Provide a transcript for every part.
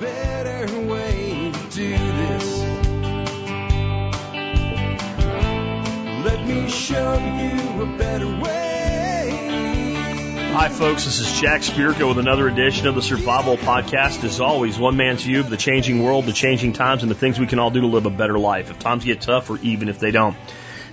better way to do this. Let me show you a better way. Hi, folks. This is Jack Spirko with another edition of the Survival Podcast. As always, one man's view of the changing world, the changing times, and the things we can all do to live a better life if times get tough or even if they don't.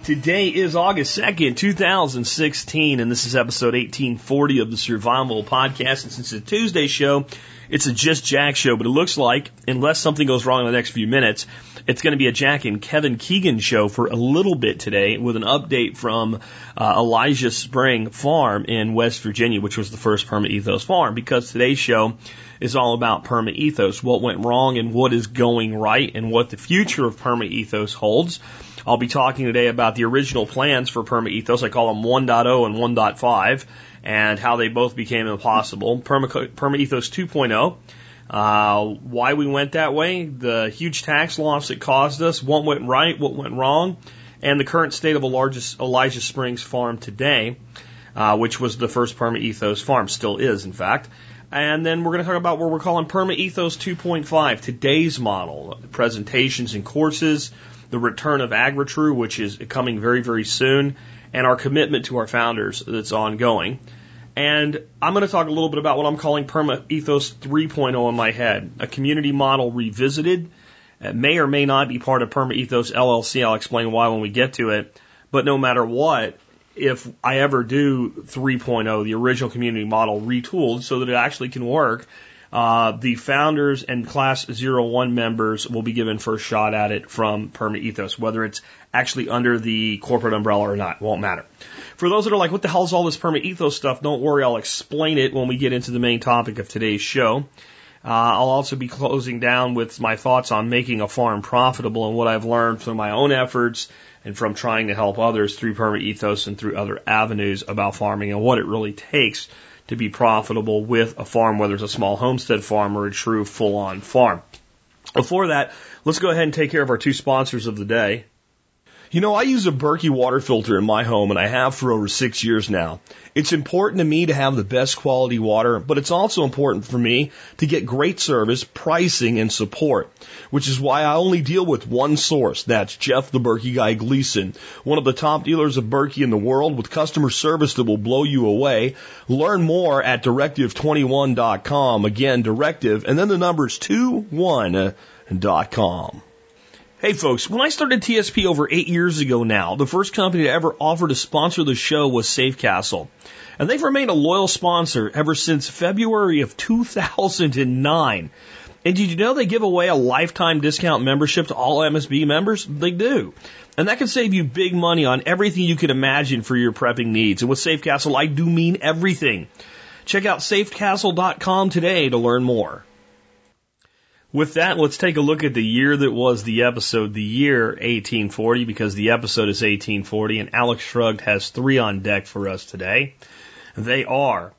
Today is August 2nd, 2016, and this is episode 1840 of the Survival Podcast. And since it's a Tuesday show, it's a Just Jack show, but it looks like, unless something goes wrong in the next few minutes, it's going to be a Jack and Kevin Keegan show for a little bit today with an update from uh, Elijah Spring Farm in West Virginia, which was the first Perma Ethos farm, because today's show is all about Perma Ethos, what went wrong and what is going right and what the future of Perma Ethos holds. I'll be talking today about the original plans for Perma Ethos. I call them 1.0 and 1.5 and how they both became impossible. Perma, Perma Ethos 2.0. Uh, why we went that way, the huge tax loss it caused us, what went right, what went wrong, and the current state of Elijah Springs farm today, uh, which was the first Perma Ethos farm, still is, in fact. And then we're going to talk about what we're calling Perma Ethos 2.5, today's model, presentations and courses, the return of AgriTrue, which is coming very, very soon, and our commitment to our founders that's ongoing. And I'm going to talk a little bit about what I'm calling Perma Ethos 3.0 in my head, a community model revisited. It may or may not be part of Perma Ethos LLC. I'll explain why when we get to it. But no matter what, if I ever do 3.0, the original community model retooled so that it actually can work, uh, the founders and class 01 members will be given first shot at it from Perma Ethos, whether it's actually under the corporate umbrella or not, won't matter. For those that are like, what the hell is all this Perma Ethos stuff? Don't worry, I'll explain it when we get into the main topic of today's show. Uh, I'll also be closing down with my thoughts on making a farm profitable and what I've learned from my own efforts and from trying to help others through Perma Ethos and through other avenues about farming and what it really takes to be profitable with a farm, whether it's a small homestead farm or a true full on farm. Before that, let's go ahead and take care of our two sponsors of the day. You know, I use a Berkey water filter in my home and I have for over six years now. It's important to me to have the best quality water, but it's also important for me to get great service, pricing, and support, which is why I only deal with one source. That's Jeff the Berkey Guy Gleason, one of the top dealers of Berkey in the world with customer service that will blow you away. Learn more at directive21.com. Again, directive, and then the numbers 21.com. Hey folks, when I started TSP over eight years ago now, the first company to ever offer to sponsor the show was Safecastle. And they've remained a loyal sponsor ever since February of 2009. And did you know they give away a lifetime discount membership to all MSB members? They do. And that can save you big money on everything you can imagine for your prepping needs. And with Safecastle, I do mean everything. Check out safecastle.com today to learn more. With that, let's take a look at the year that was the episode, the year 1840, because the episode is 1840, and Alex Shrugged has three on deck for us today. They are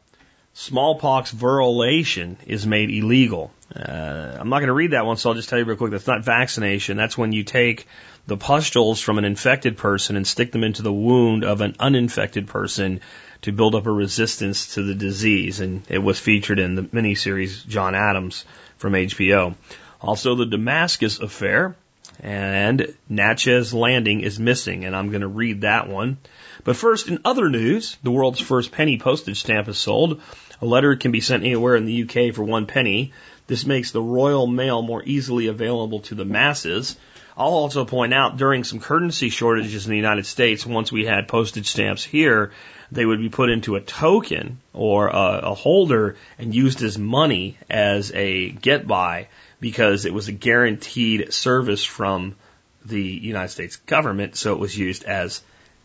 smallpox variolation is made illegal. Uh, I'm not going to read that one, so I'll just tell you real quick. That's not vaccination. That's when you take the pustules from an infected person and stick them into the wound of an uninfected person to build up a resistance to the disease. And it was featured in the miniseries John Adams from HBO. Also, the Damascus affair and Natchez Landing is missing, and I'm going to read that one. But first, in other news, the world's first penny postage stamp is sold. A letter can be sent anywhere in the UK for one penny. This makes the Royal Mail more easily available to the masses. I'll also point out during some currency shortages in the United States, once we had postage stamps here, they would be put into a token or a, a holder and used as money as a get by because it was a guaranteed service from the United States government, so it was used as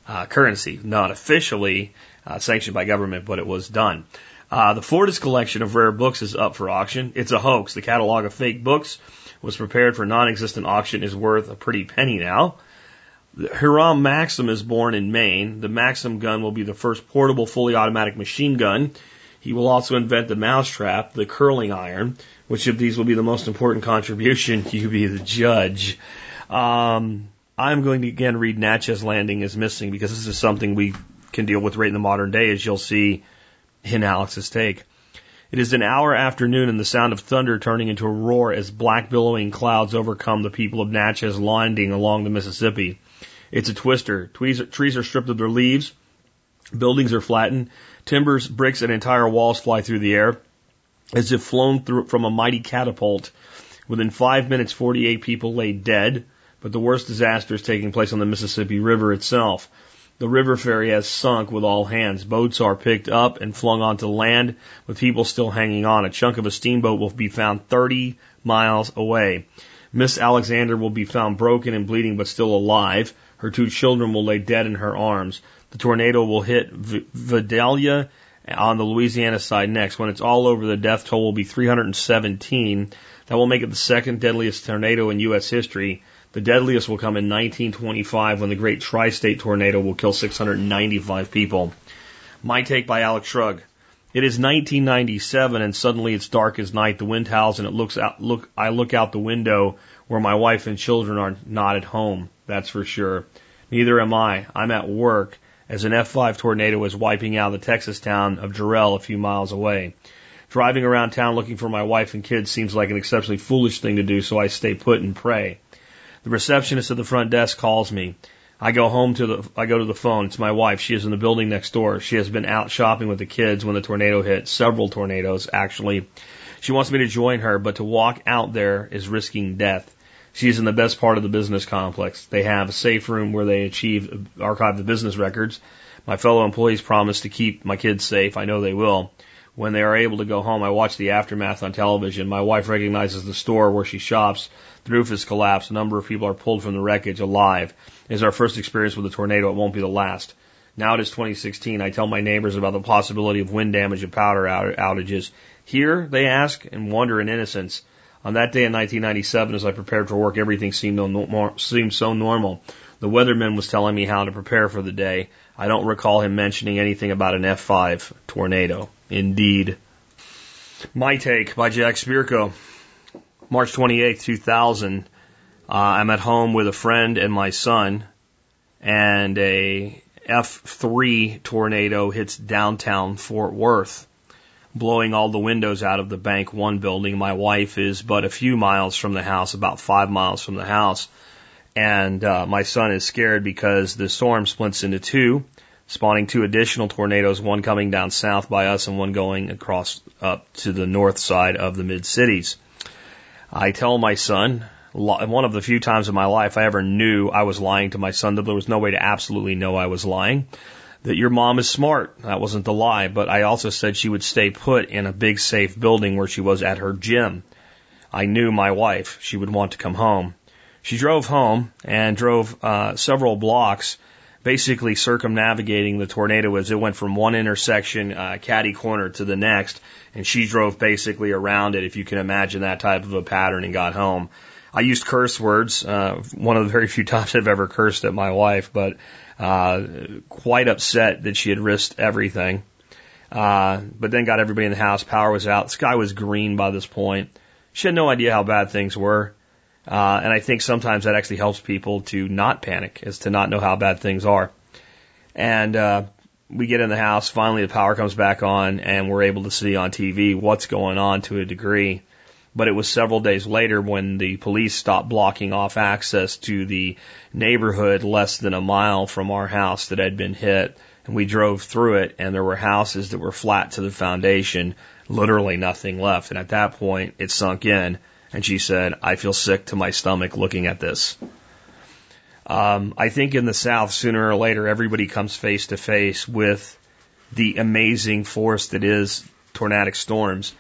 uh, currency, not officially uh, sanctioned by government, but it was done. Uh, the Fortsas collection of rare books is up for auction. It's a hoax. The catalog of fake books was prepared for non-existent auction is worth a pretty penny now. Hiram Maxim is born in Maine. The Maxim gun will be the first portable fully automatic machine gun. He will also invent the mousetrap, the curling iron. Which of these will be the most important contribution? You be the judge. Um, I'm going to again read Natchez Landing is missing because this is something we can deal with right in the modern day, as you'll see in Alex's take. It is an hour after noon and the sound of thunder turning into a roar as black billowing clouds overcome the people of Natchez Landing along the Mississippi. It's a twister. Trees, trees are stripped of their leaves. Buildings are flattened. Timbers, bricks, and entire walls fly through the air as if flown through from a mighty catapult. Within five minutes, 48 people lay dead, but the worst disaster is taking place on the Mississippi River itself. The river ferry has sunk with all hands. Boats are picked up and flung onto land with people still hanging on. A chunk of a steamboat will be found 30 miles away. Miss Alexander will be found broken and bleeding but still alive. Her two children will lay dead in her arms. The tornado will hit v- Vidalia on the Louisiana side next. When it's all over, the death toll will be 317. That will make it the second deadliest tornado in U.S. history. The deadliest will come in 1925 when the great tri state tornado will kill 695 people. My take by Alex Shrug. It is 1997 and suddenly it's dark as night. The wind howls and it looks out, look, I look out the window where my wife and children are not at home. That's for sure. Neither am I. I'm at work as an F5 tornado is wiping out the Texas town of Jarrell a few miles away. Driving around town looking for my wife and kids seems like an exceptionally foolish thing to do, so I stay put and pray. The receptionist at the front desk calls me. I go home to the, I go to the phone. It's my wife. She is in the building next door. She has been out shopping with the kids when the tornado hit. Several tornadoes, actually. She wants me to join her, but to walk out there is risking death. She's in the best part of the business complex. They have a safe room where they achieve archive the business records. My fellow employees promise to keep my kids safe. I know they will. When they are able to go home, I watch the aftermath on television. My wife recognizes the store where she shops. The roof has collapsed. A number of people are pulled from the wreckage alive. It is our first experience with a tornado. It won't be the last. Now it is 2016. I tell my neighbors about the possibility of wind damage and power outages. Here, they ask and wonder in innocence. On that day in 1997, as I prepared for work, everything seemed, no, seemed so normal. The weatherman was telling me how to prepare for the day. I don't recall him mentioning anything about an F5 tornado. Indeed. My Take by Jack Spirko. March 28, 2000. Uh, I'm at home with a friend and my son, and a F3 tornado hits downtown Fort Worth blowing all the windows out of the Bank One building. My wife is but a few miles from the house, about five miles from the house. And uh, my son is scared because the storm splits into two, spawning two additional tornadoes, one coming down south by us and one going across up to the north side of the mid cities. I tell my son, one of the few times in my life I ever knew I was lying to my son, that there was no way to absolutely know I was lying that your mom is smart. That wasn't the lie, but I also said she would stay put in a big safe building where she was at her gym. I knew my wife. She would want to come home. She drove home and drove uh, several blocks, basically circumnavigating the tornado as it went from one intersection, uh, caddy corner to the next, and she drove basically around it, if you can imagine that type of a pattern, and got home. I used curse words, uh, one of the very few times I've ever cursed at my wife, but uh, quite upset that she had risked everything. Uh, but then got everybody in the house. Power was out. The sky was green by this point. She had no idea how bad things were. Uh, and I think sometimes that actually helps people to not panic, is to not know how bad things are. And, uh, we get in the house. Finally, the power comes back on and we're able to see on TV what's going on to a degree but it was several days later when the police stopped blocking off access to the neighborhood less than a mile from our house that had been hit. And we drove through it and there were houses that were flat to the foundation, literally nothing left. And at that point it sunk in and she said, I feel sick to my stomach looking at this. Um, I think in the South, sooner or later, everybody comes face to face with the amazing force that is tornadic storms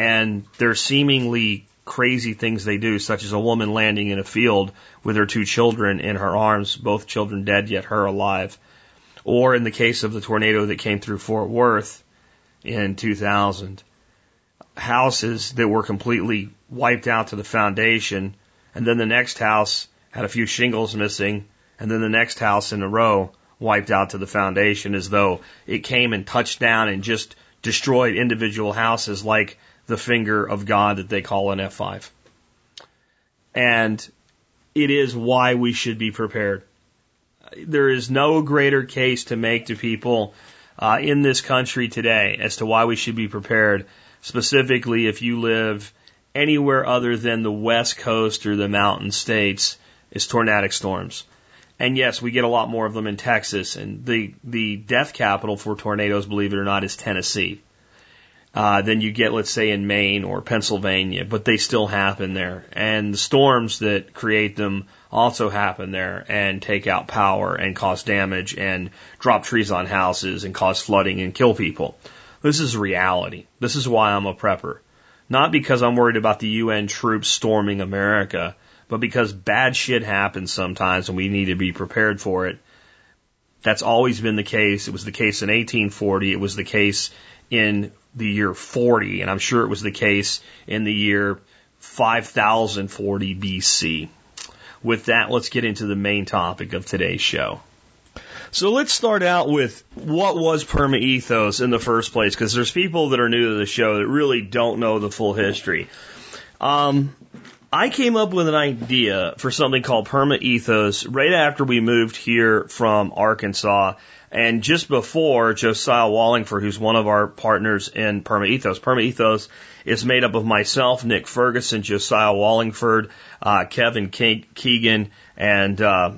and they're seemingly crazy things they do, such as a woman landing in a field with her two children in her arms, both children dead, yet her alive. Or in the case of the tornado that came through Fort Worth in 2000, houses that were completely wiped out to the foundation, and then the next house had a few shingles missing, and then the next house in a row wiped out to the foundation as though it came and touched down and just destroyed individual houses like the finger of God that they call an F5. And it is why we should be prepared. There is no greater case to make to people uh, in this country today as to why we should be prepared specifically if you live anywhere other than the west coast or the mountain states, is tornadic storms. And yes, we get a lot more of them in Texas. And the, the death capital for tornadoes, believe it or not, is Tennessee. Uh, you get, let's say, in Maine or Pennsylvania, but they still happen there. And the storms that create them also happen there and take out power and cause damage and drop trees on houses and cause flooding and kill people. This is reality. This is why I'm a prepper. Not because I'm worried about the UN troops storming America, but because bad shit happens sometimes and we need to be prepared for it. That's always been the case. It was the case in 1840. It was the case in the year 40, and I'm sure it was the case in the year 5040 BC. With that, let's get into the main topic of today's show. So let's start out with what was Perma Ethos in the first place, because there's people that are new to the show that really don't know the full history. Um, I came up with an idea for something called Perma Ethos right after we moved here from Arkansas and just before Josiah Wallingford, who's one of our partners in Perma Ethos. Perma Ethos is made up of myself, Nick Ferguson, Josiah Wallingford, uh, Kevin Keegan, and uh,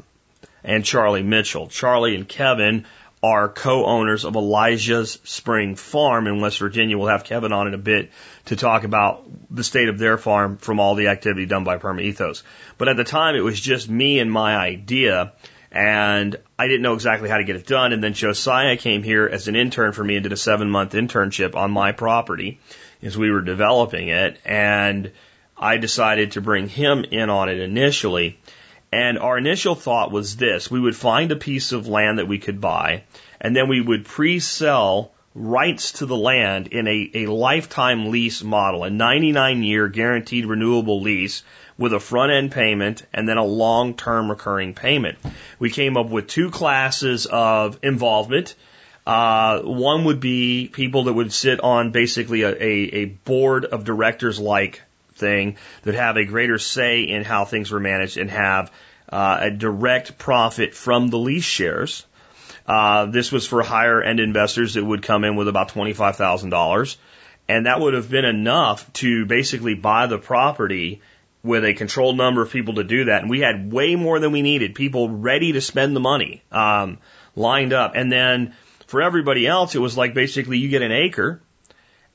and Charlie Mitchell. Charlie and Kevin are co-owners of Elijah's Spring Farm in West Virginia. We'll have Kevin on in a bit to talk about the state of their farm from all the activity done by Perma Ethos. But at the time, it was just me and my idea and I didn't know exactly how to get it done. And then Josiah came here as an intern for me and did a seven month internship on my property as we were developing it. And I decided to bring him in on it initially. And our initial thought was this we would find a piece of land that we could buy, and then we would pre sell rights to the land in a, a lifetime lease model, a 99 year guaranteed renewable lease with a front end payment and then a long term recurring payment. We came up with two classes of involvement. Uh, one would be people that would sit on basically a, a, a board of directors like thing that have a greater say in how things were managed and have uh, a direct profit from the lease shares. Uh, this was for higher end investors that would come in with about $25,000. And that would have been enough to basically buy the property with a controlled number of people to do that. And we had way more than we needed, people ready to spend the money, um, lined up. And then for everybody else, it was like basically you get an acre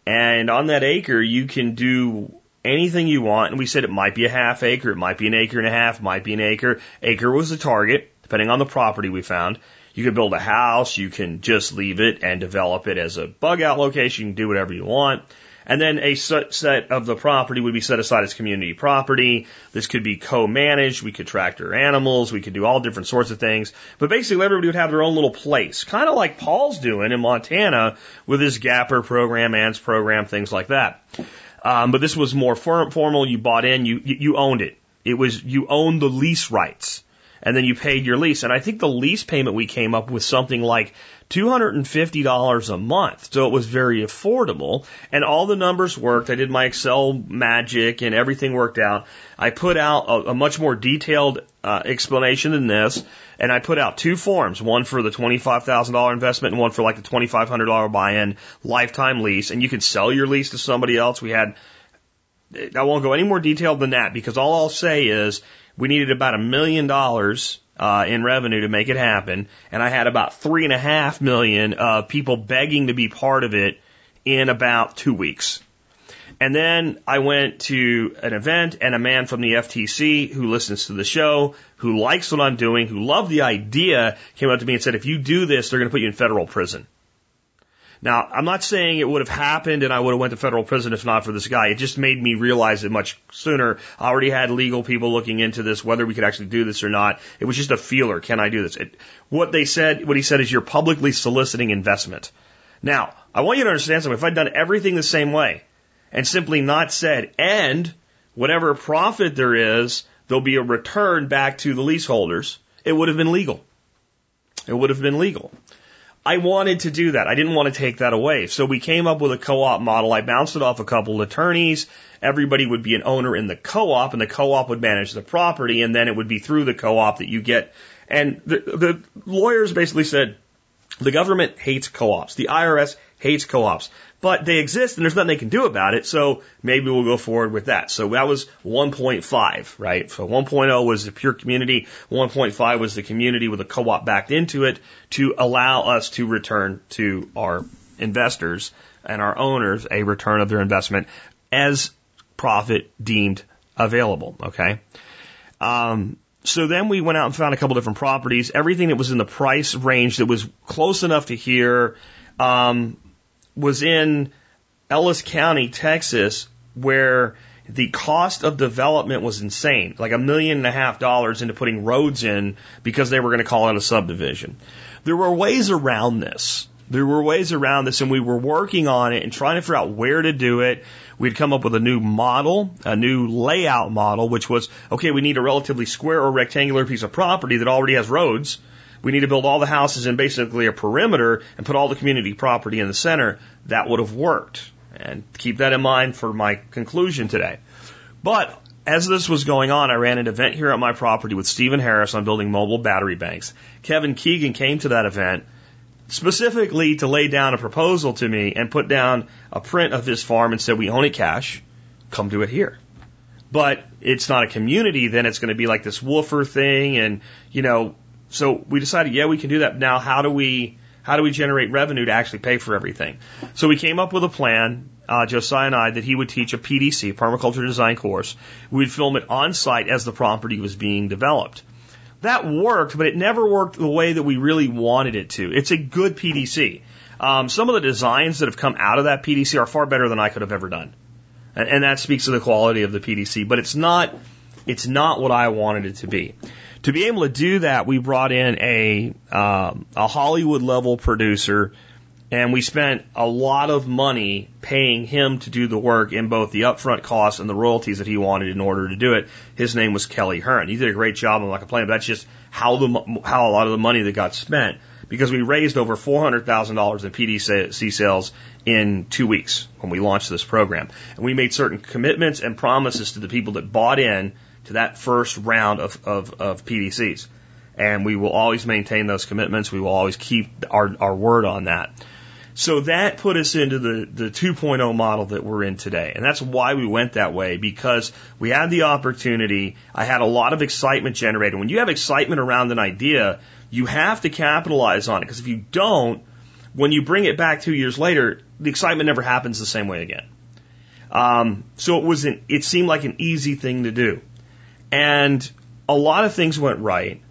and on that acre, you can do anything you want. And we said it might be a half acre, it might be an acre and a half, might be an acre. Acre was the target, depending on the property we found. You can build a house, you can just leave it and develop it as a bug out location, you can do whatever you want. And then a set of the property would be set aside as community property. This could be co-managed. We could tractor animals. We could do all different sorts of things. But basically everybody would have their own little place. Kind of like Paul's doing in Montana with his Gapper program, ANTS program, things like that. Um, but this was more formal. You bought in, you, you owned it. It was, you owned the lease rights and then you paid your lease. And I think the lease payment we came up with something like $250 a month. So it was very affordable and all the numbers worked. I did my Excel magic and everything worked out. I put out a, a much more detailed uh, explanation than this and I put out two forms, one for the $25,000 investment and one for like the $2,500 buy-in lifetime lease. And you can sell your lease to somebody else. We had, I won't go any more detailed than that because all I'll say is we needed about a million dollars uh, in revenue to make it happen, and I had about three and a half million uh, people begging to be part of it in about two weeks. And then I went to an event, and a man from the FTC who listens to the show, who likes what I'm doing, who loved the idea, came up to me and said, "If you do this, they're going to put you in federal prison." Now, I'm not saying it would have happened and I would have went to federal prison if not for this guy. It just made me realize it much sooner. I already had legal people looking into this, whether we could actually do this or not. It was just a feeler. Can I do this? It, what they said, what he said is you're publicly soliciting investment. Now, I want you to understand something. If I'd done everything the same way and simply not said, and whatever profit there is, there'll be a return back to the leaseholders, it would have been legal. It would have been legal. I wanted to do that. I didn't want to take that away. So we came up with a co-op model. I bounced it off a couple of attorneys. Everybody would be an owner in the co-op and the co-op would manage the property and then it would be through the co-op that you get. And the, the lawyers basically said, the government hates co-ops. The IRS hates co-ops. But they exist and there's nothing they can do about it. So maybe we'll go forward with that. So that was 1.5, right? So 1.0 was the pure community. 1.5 was the community with a co-op backed into it to allow us to return to our investors and our owners a return of their investment as profit deemed available. Okay. Um, so then we went out and found a couple different properties. Everything that was in the price range that was close enough to here um, was in Ellis County, Texas, where the cost of development was insane, like a million and a half dollars into putting roads in because they were going to call it a subdivision. There were ways around this. There were ways around this, and we were working on it and trying to figure out where to do it. We'd come up with a new model, a new layout model, which was okay, we need a relatively square or rectangular piece of property that already has roads. We need to build all the houses in basically a perimeter and put all the community property in the center. That would have worked. And keep that in mind for my conclusion today. But as this was going on, I ran an event here at my property with Stephen Harris on building mobile battery banks. Kevin Keegan came to that event specifically to lay down a proposal to me and put down a print of his farm and said, we own it cash, come do it here. But it's not a community, then it's going to be like this woofer thing. And, you know, so we decided, yeah, we can do that. Now, how do we, how do we generate revenue to actually pay for everything? So we came up with a plan, uh, Josiah and I, that he would teach a PDC, permaculture design course. We'd film it on site as the property was being developed that worked, but it never worked the way that we really wanted it to. It's a good PDC. Um, some of the designs that have come out of that PDC are far better than I could have ever done, and, and that speaks to the quality of the PDC. But it's not, it's not what I wanted it to be. To be able to do that, we brought in a um, a Hollywood level producer and we spent a lot of money paying him to do the work in both the upfront costs and the royalties that he wanted in order to do it. His name was Kelly Hearn. He did a great job. I'm not complaining, but that's just how the how a lot of the money that got spent because we raised over four hundred thousand dollars in PDC sales in two weeks when we launched this program, and we made certain commitments and promises to the people that bought in to that first round of of, of PDCs. And we will always maintain those commitments. We will always keep our, our word on that. So that put us into the, the 2.0 model that we're in today. And that's why we went that way because we had the opportunity. I had a lot of excitement generated. When you have excitement around an idea, you have to capitalize on it because if you don't, when you bring it back two years later, the excitement never happens the same way again. Um, so it was an, it seemed like an easy thing to do. And a lot of things went right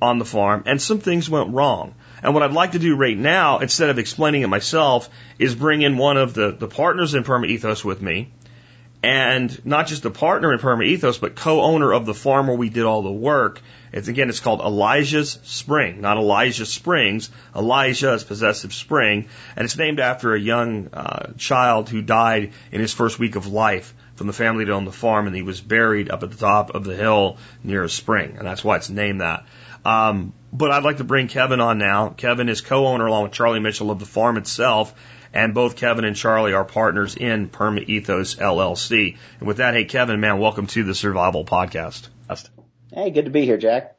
on the farm and some things went wrong. And what I'd like to do right now, instead of explaining it myself, is bring in one of the, the partners in Perma Ethos with me. And not just the partner in Perma Ethos, but co-owner of the farm where we did all the work. It's again, it's called Elijah's Spring, not Elijah Springs. Elijah is possessive spring, and it's named after a young uh, child who died in his first week of life from the family that owned the farm, and he was buried up at the top of the hill near a spring, and that's why it's named that. Um, but I'd like to bring Kevin on now. Kevin is co-owner along with Charlie Mitchell of the farm itself, and both Kevin and Charlie are partners in Perma Ethos LLC. And with that, hey Kevin, man, welcome to the Survival Podcast. Hey, good to be here, Jack.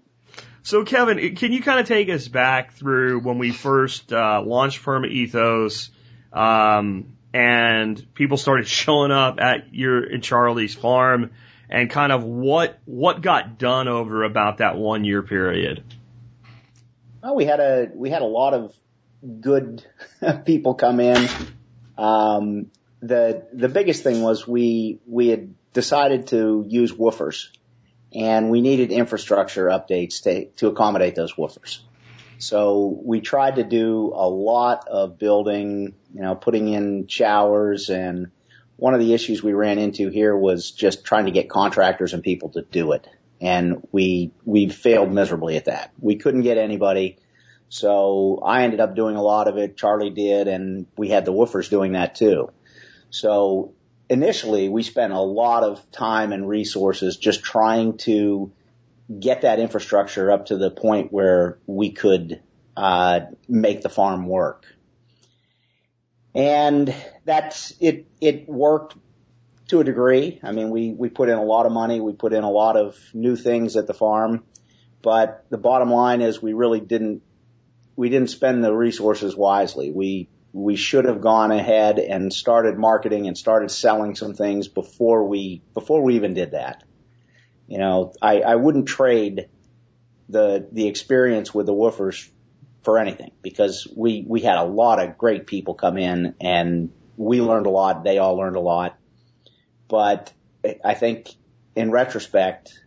So Kevin, can you kind of take us back through when we first uh, launched Perma Ethos, um, and people started showing up at your in Charlie's farm? and kind of what what got done over about that one year period? Well, we had a we had a lot of good people come in. Um, the the biggest thing was we we had decided to use woofers, and we needed infrastructure updates to to accommodate those woofers. So we tried to do a lot of building, you know, putting in showers and one of the issues we ran into here was just trying to get contractors and people to do it. And we, we failed miserably at that. We couldn't get anybody. So I ended up doing a lot of it. Charlie did, and we had the woofers doing that too. So initially we spent a lot of time and resources just trying to get that infrastructure up to the point where we could uh, make the farm work. And that's, it, it worked to a degree. I mean, we, we put in a lot of money. We put in a lot of new things at the farm, but the bottom line is we really didn't, we didn't spend the resources wisely. We, we should have gone ahead and started marketing and started selling some things before we before we even did that. You know, I, I wouldn't trade the the experience with the woofers for anything because we we had a lot of great people come in and we learned a lot. They all learned a lot, but I think in retrospect,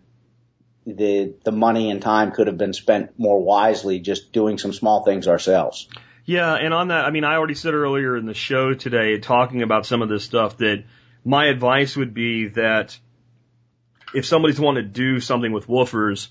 the the money and time could have been spent more wisely just doing some small things ourselves. Yeah, and on that, I mean, I already said earlier in the show today, talking about some of this stuff, that my advice would be that if somebody's want to do something with woofers,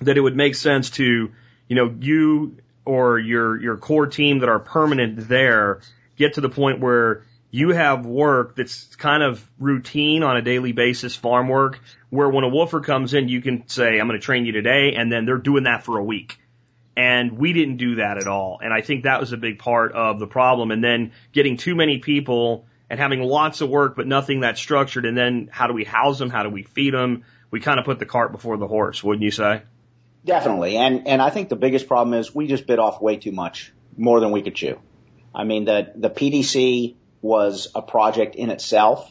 that it would make sense to, you know, you or your your core team that are permanent there get to the point where you have work that's kind of routine on a daily basis, farm work, where when a woofer comes in, you can say, I'm going to train you today, and then they're doing that for a week. And we didn't do that at all. And I think that was a big part of the problem. And then getting too many people and having lots of work, but nothing that's structured. And then how do we house them? How do we feed them? We kind of put the cart before the horse, wouldn't you say? Definitely. And, and I think the biggest problem is we just bit off way too much, more than we could chew. I mean, the, the PDC was a project in itself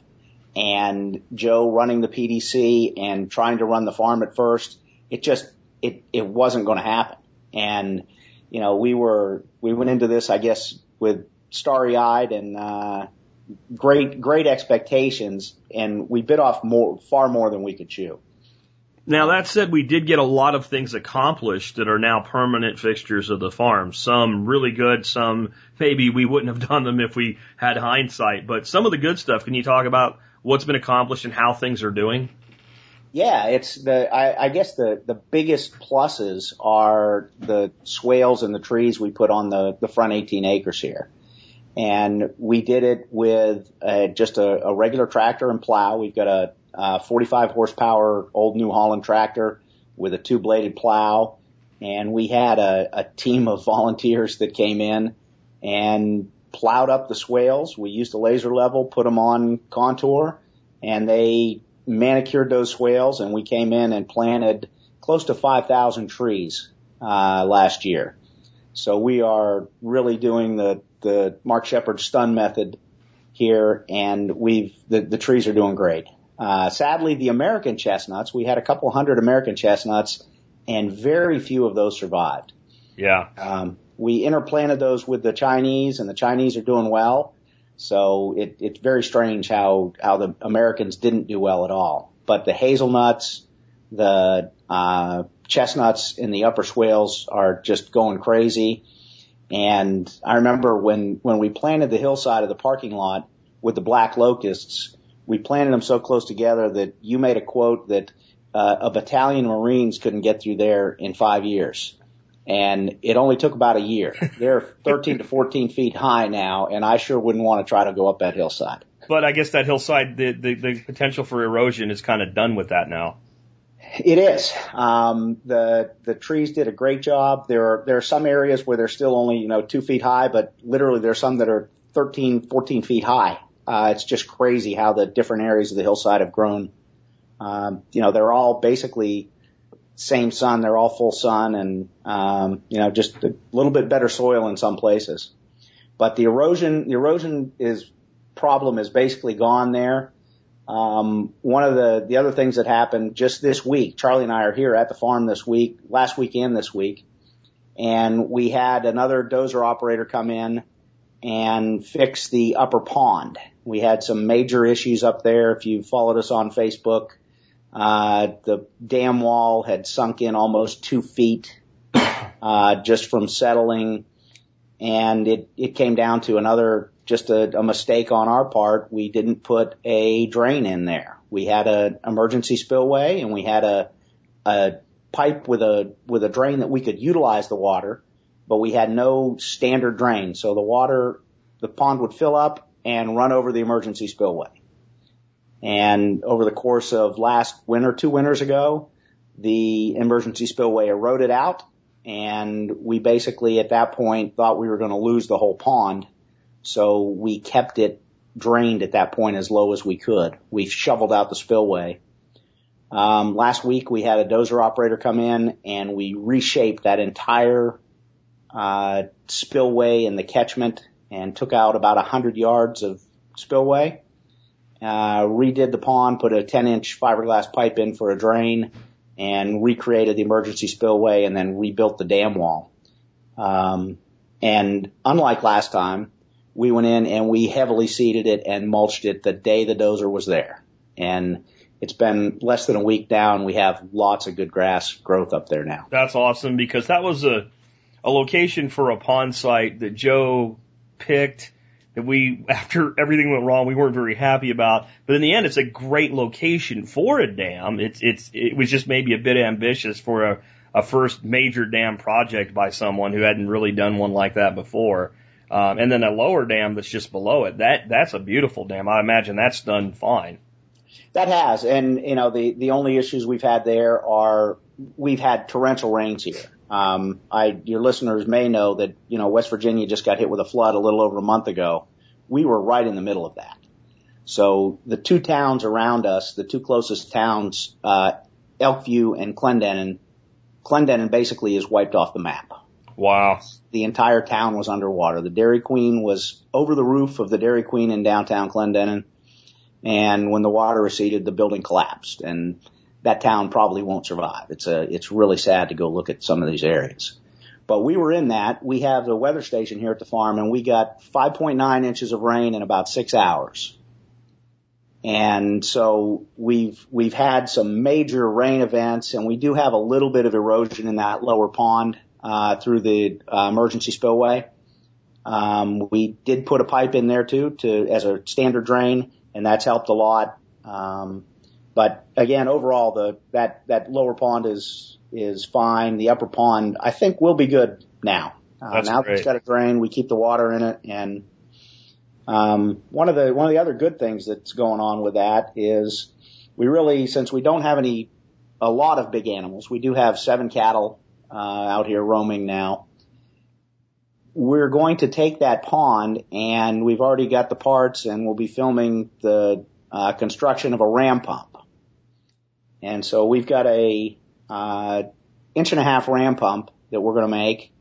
and Joe running the PDC and trying to run the farm at first, it just, it, it wasn't going to happen. And, you know, we were, we went into this, I guess, with starry eyed and, uh, great, great expectations and we bit off more, far more than we could chew. Now that said, we did get a lot of things accomplished that are now permanent fixtures of the farm. Some really good, some maybe we wouldn't have done them if we had hindsight. But some of the good stuff, can you talk about what's been accomplished and how things are doing? Yeah, it's the I, I guess the the biggest pluses are the swales and the trees we put on the the front 18 acres here, and we did it with uh, just a, a regular tractor and plow. We've got a uh, 45 horsepower old New Holland tractor with a two bladed plow. And we had a, a team of volunteers that came in and plowed up the swales. We used a laser level, put them on contour and they manicured those swales and we came in and planted close to 5,000 trees, uh, last year. So we are really doing the, the Mark Shepard stun method here and we've, the, the trees are doing great. Uh, sadly, the American chestnuts, we had a couple hundred American chestnuts and very few of those survived. Yeah. Um, we interplanted those with the Chinese and the Chinese are doing well. So it, it's very strange how, how the Americans didn't do well at all. But the hazelnuts, the, uh, chestnuts in the upper swales are just going crazy. And I remember when, when we planted the hillside of the parking lot with the black locusts, we planted them so close together that you made a quote that uh, a battalion of Marines couldn't get through there in five years. And it only took about a year. They're 13 to 14 feet high now, and I sure wouldn't want to try to go up that hillside. But I guess that hillside, the, the, the potential for erosion is kind of done with that now. It is. Um, the the trees did a great job. There are there are some areas where they're still only you know two feet high, but literally there are some that are 13, 14 feet high. Uh, it's just crazy how the different areas of the hillside have grown. Um, you know, they're all basically same sun. They're all full sun and, um, you know, just a little bit better soil in some places. But the erosion, the erosion is problem is basically gone there. Um, one of the, the other things that happened just this week, Charlie and I are here at the farm this week, last weekend this week, and we had another dozer operator come in and fix the upper pond. We had some major issues up there. If you followed us on Facebook, uh, the dam wall had sunk in almost two feet, uh, just from settling. And it, it came down to another, just a, a mistake on our part. We didn't put a drain in there. We had an emergency spillway and we had a, a pipe with a, with a drain that we could utilize the water, but we had no standard drain. So the water, the pond would fill up and run over the emergency spillway. And over the course of last winter, two winters ago, the emergency spillway eroded out and we basically at that point thought we were going to lose the whole pond. So we kept it drained at that point as low as we could. We shoveled out the spillway. Um, last week we had a dozer operator come in and we reshaped that entire uh, spillway and the catchment and took out about a hundred yards of spillway. Uh, redid the pond, put a 10 inch fiberglass pipe in for a drain and recreated the emergency spillway and then rebuilt the dam wall. Um, and unlike last time, we went in and we heavily seeded it and mulched it the day the dozer was there. And it's been less than a week now and we have lots of good grass growth up there now. That's awesome because that was a, a location for a pond site that Joe picked that we, after everything went wrong, we weren't very happy about. But in the end, it's a great location for a dam. It's, it's, it was just maybe a bit ambitious for a, a first major dam project by someone who hadn't really done one like that before. Um, and then a lower dam that's just below it. That, that's a beautiful dam. I imagine that's done fine. That has, and you know, the, the only issues we've had there are we've had torrential rains here. Um, I, your listeners may know that, you know, West Virginia just got hit with a flood a little over a month ago. We were right in the middle of that. So the two towns around us, the two closest towns, uh, Elkview and Clendenin, Clendenin basically is wiped off the map. Wow. The entire town was underwater. The Dairy Queen was over the roof of the Dairy Queen in downtown Clendenin. And when the water receded, the building collapsed and that town probably won't survive. It's a, it's really sad to go look at some of these areas. But we were in that. We have the weather station here at the farm and we got 5.9 inches of rain in about six hours. And so we've, we've had some major rain events and we do have a little bit of erosion in that lower pond, uh, through the uh, emergency spillway. Um, we did put a pipe in there too to, as a standard drain and that's helped a lot. Um, but again, overall, the that that lower pond is is fine. The upper pond, I think, will be good now. Uh, That's now great. it's got a drain, we keep the water in it, and um, one of the one of the other good things that's going on with that is we really, since we don't have any a lot of big animals, we do have seven cattle uh, out here roaming now. We're going to take that pond, and we've already got the parts, and we'll be filming the uh, construction of a ram pump. And so we've got a uh, inch and a half ram pump that we're going to make,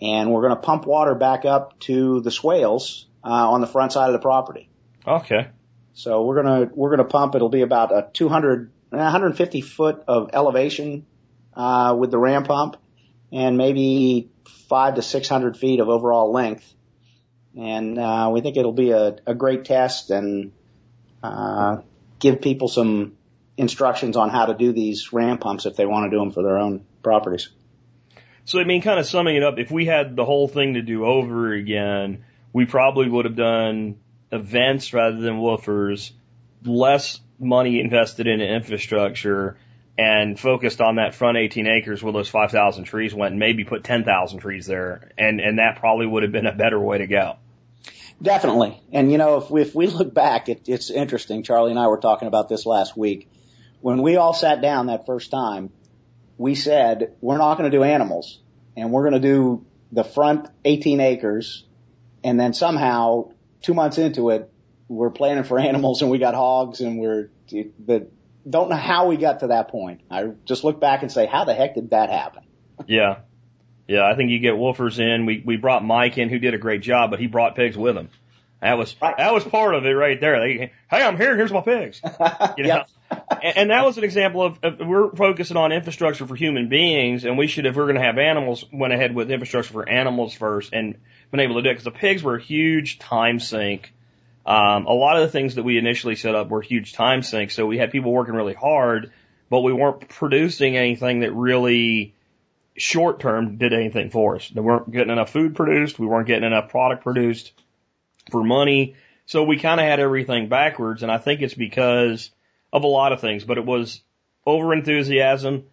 and we're going to pump water back up to the swales uh, on the front side of the property. Okay. So we're gonna we're gonna pump. It'll be about a 200 150 foot of elevation uh, with the ram pump, and maybe five to 600 feet of overall length. And uh, we think it'll be a, a great test and uh, give people some instructions on how to do these ram pumps if they want to do them for their own properties. So I mean, kind of summing it up, if we had the whole thing to do over again, we probably would have done events rather than woofers, less money invested in infrastructure, and focused on that front 18 acres where those 5,000 trees went, and maybe put 10,000 trees there, and and that probably would have been a better way to go. Definitely. And you know, if we, if we look back, it, it's interesting. Charlie and I were talking about this last week. When we all sat down that first time, we said, we're not going to do animals and we're going to do the front 18 acres. And then somehow two months into it, we're planning for animals and we got hogs and we're, but don't know how we got to that point. I just look back and say, how the heck did that happen? Yeah. Yeah, I think you get woofers in. We we brought Mike in who did a great job, but he brought pigs with him. That was Right. that was part of it right there. They, hey, I'm here. Here's my pigs. You know, and, and that was an example of, of we're focusing on infrastructure for human beings, and we should, if we're going to have animals, went ahead with infrastructure for animals first and been able to do it because the pigs were a huge time sink. Um, a lot of the things that we initially set up were huge time sinks, so we had people working really hard, but we weren't producing anything that really short term did anything for us. They weren't getting enough food produced. We weren't getting enough product produced for money. So we kind of had everything backwards. And I think it's because of a lot of things, but it was over enthusiasm,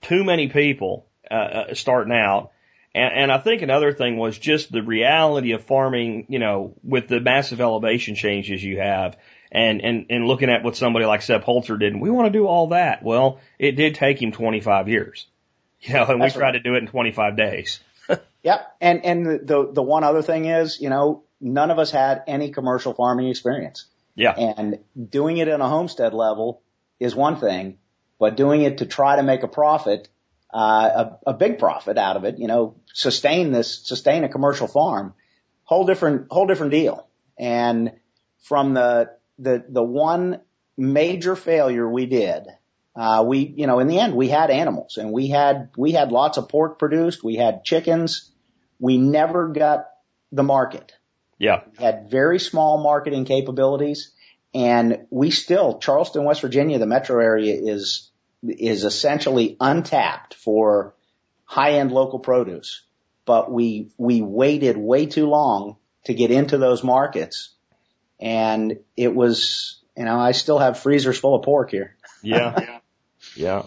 too many people, uh, uh, starting out. And, and I think another thing was just the reality of farming, you know, with the massive elevation changes you have and, and, and looking at what somebody like Sepp Holzer did. And we want to do all that. Well, it did take him 25 years, you know, and That's we tried to do it in 25 days. Yep. And, and the, the one other thing is, you know, none of us had any commercial farming experience. Yeah. And doing it in a homestead level is one thing, but doing it to try to make a profit, uh, a, a big profit out of it, you know, sustain this, sustain a commercial farm. whole different, whole different deal. And from the, the, the one major failure we did, uh, we, you know, in the end, we had animals and we had, we had lots of pork produced. We had chickens. We never got the market. Yeah. We had very small marketing capabilities and we still, Charleston, West Virginia, the metro area is, is essentially untapped for high end local produce. But we, we waited way too long to get into those markets. And it was, you know, I still have freezers full of pork here. Yeah. yeah.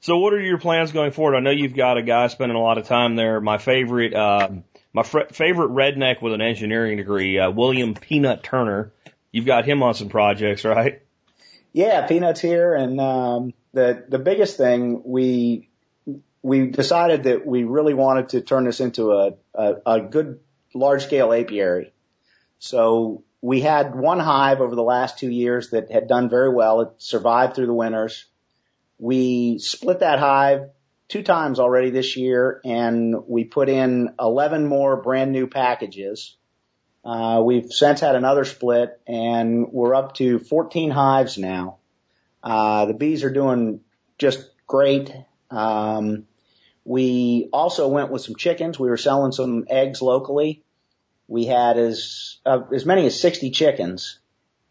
So what are your plans going forward? I know you've got a guy spending a lot of time there. My favorite, um, my fr- favorite redneck with an engineering degree, uh, William Peanut Turner. You've got him on some projects, right? Yeah, Peanut's here, and um, the the biggest thing we we decided that we really wanted to turn this into a a, a good large scale apiary. So we had one hive over the last two years that had done very well. It survived through the winters. We split that hive two times already this year and we put in 11 more brand new packages. Uh, we've since had another split and we're up to 14 hives now. Uh, the bees are doing just great. Um, we also went with some chickens. We were selling some eggs locally. We had as uh, as many as 60 chickens,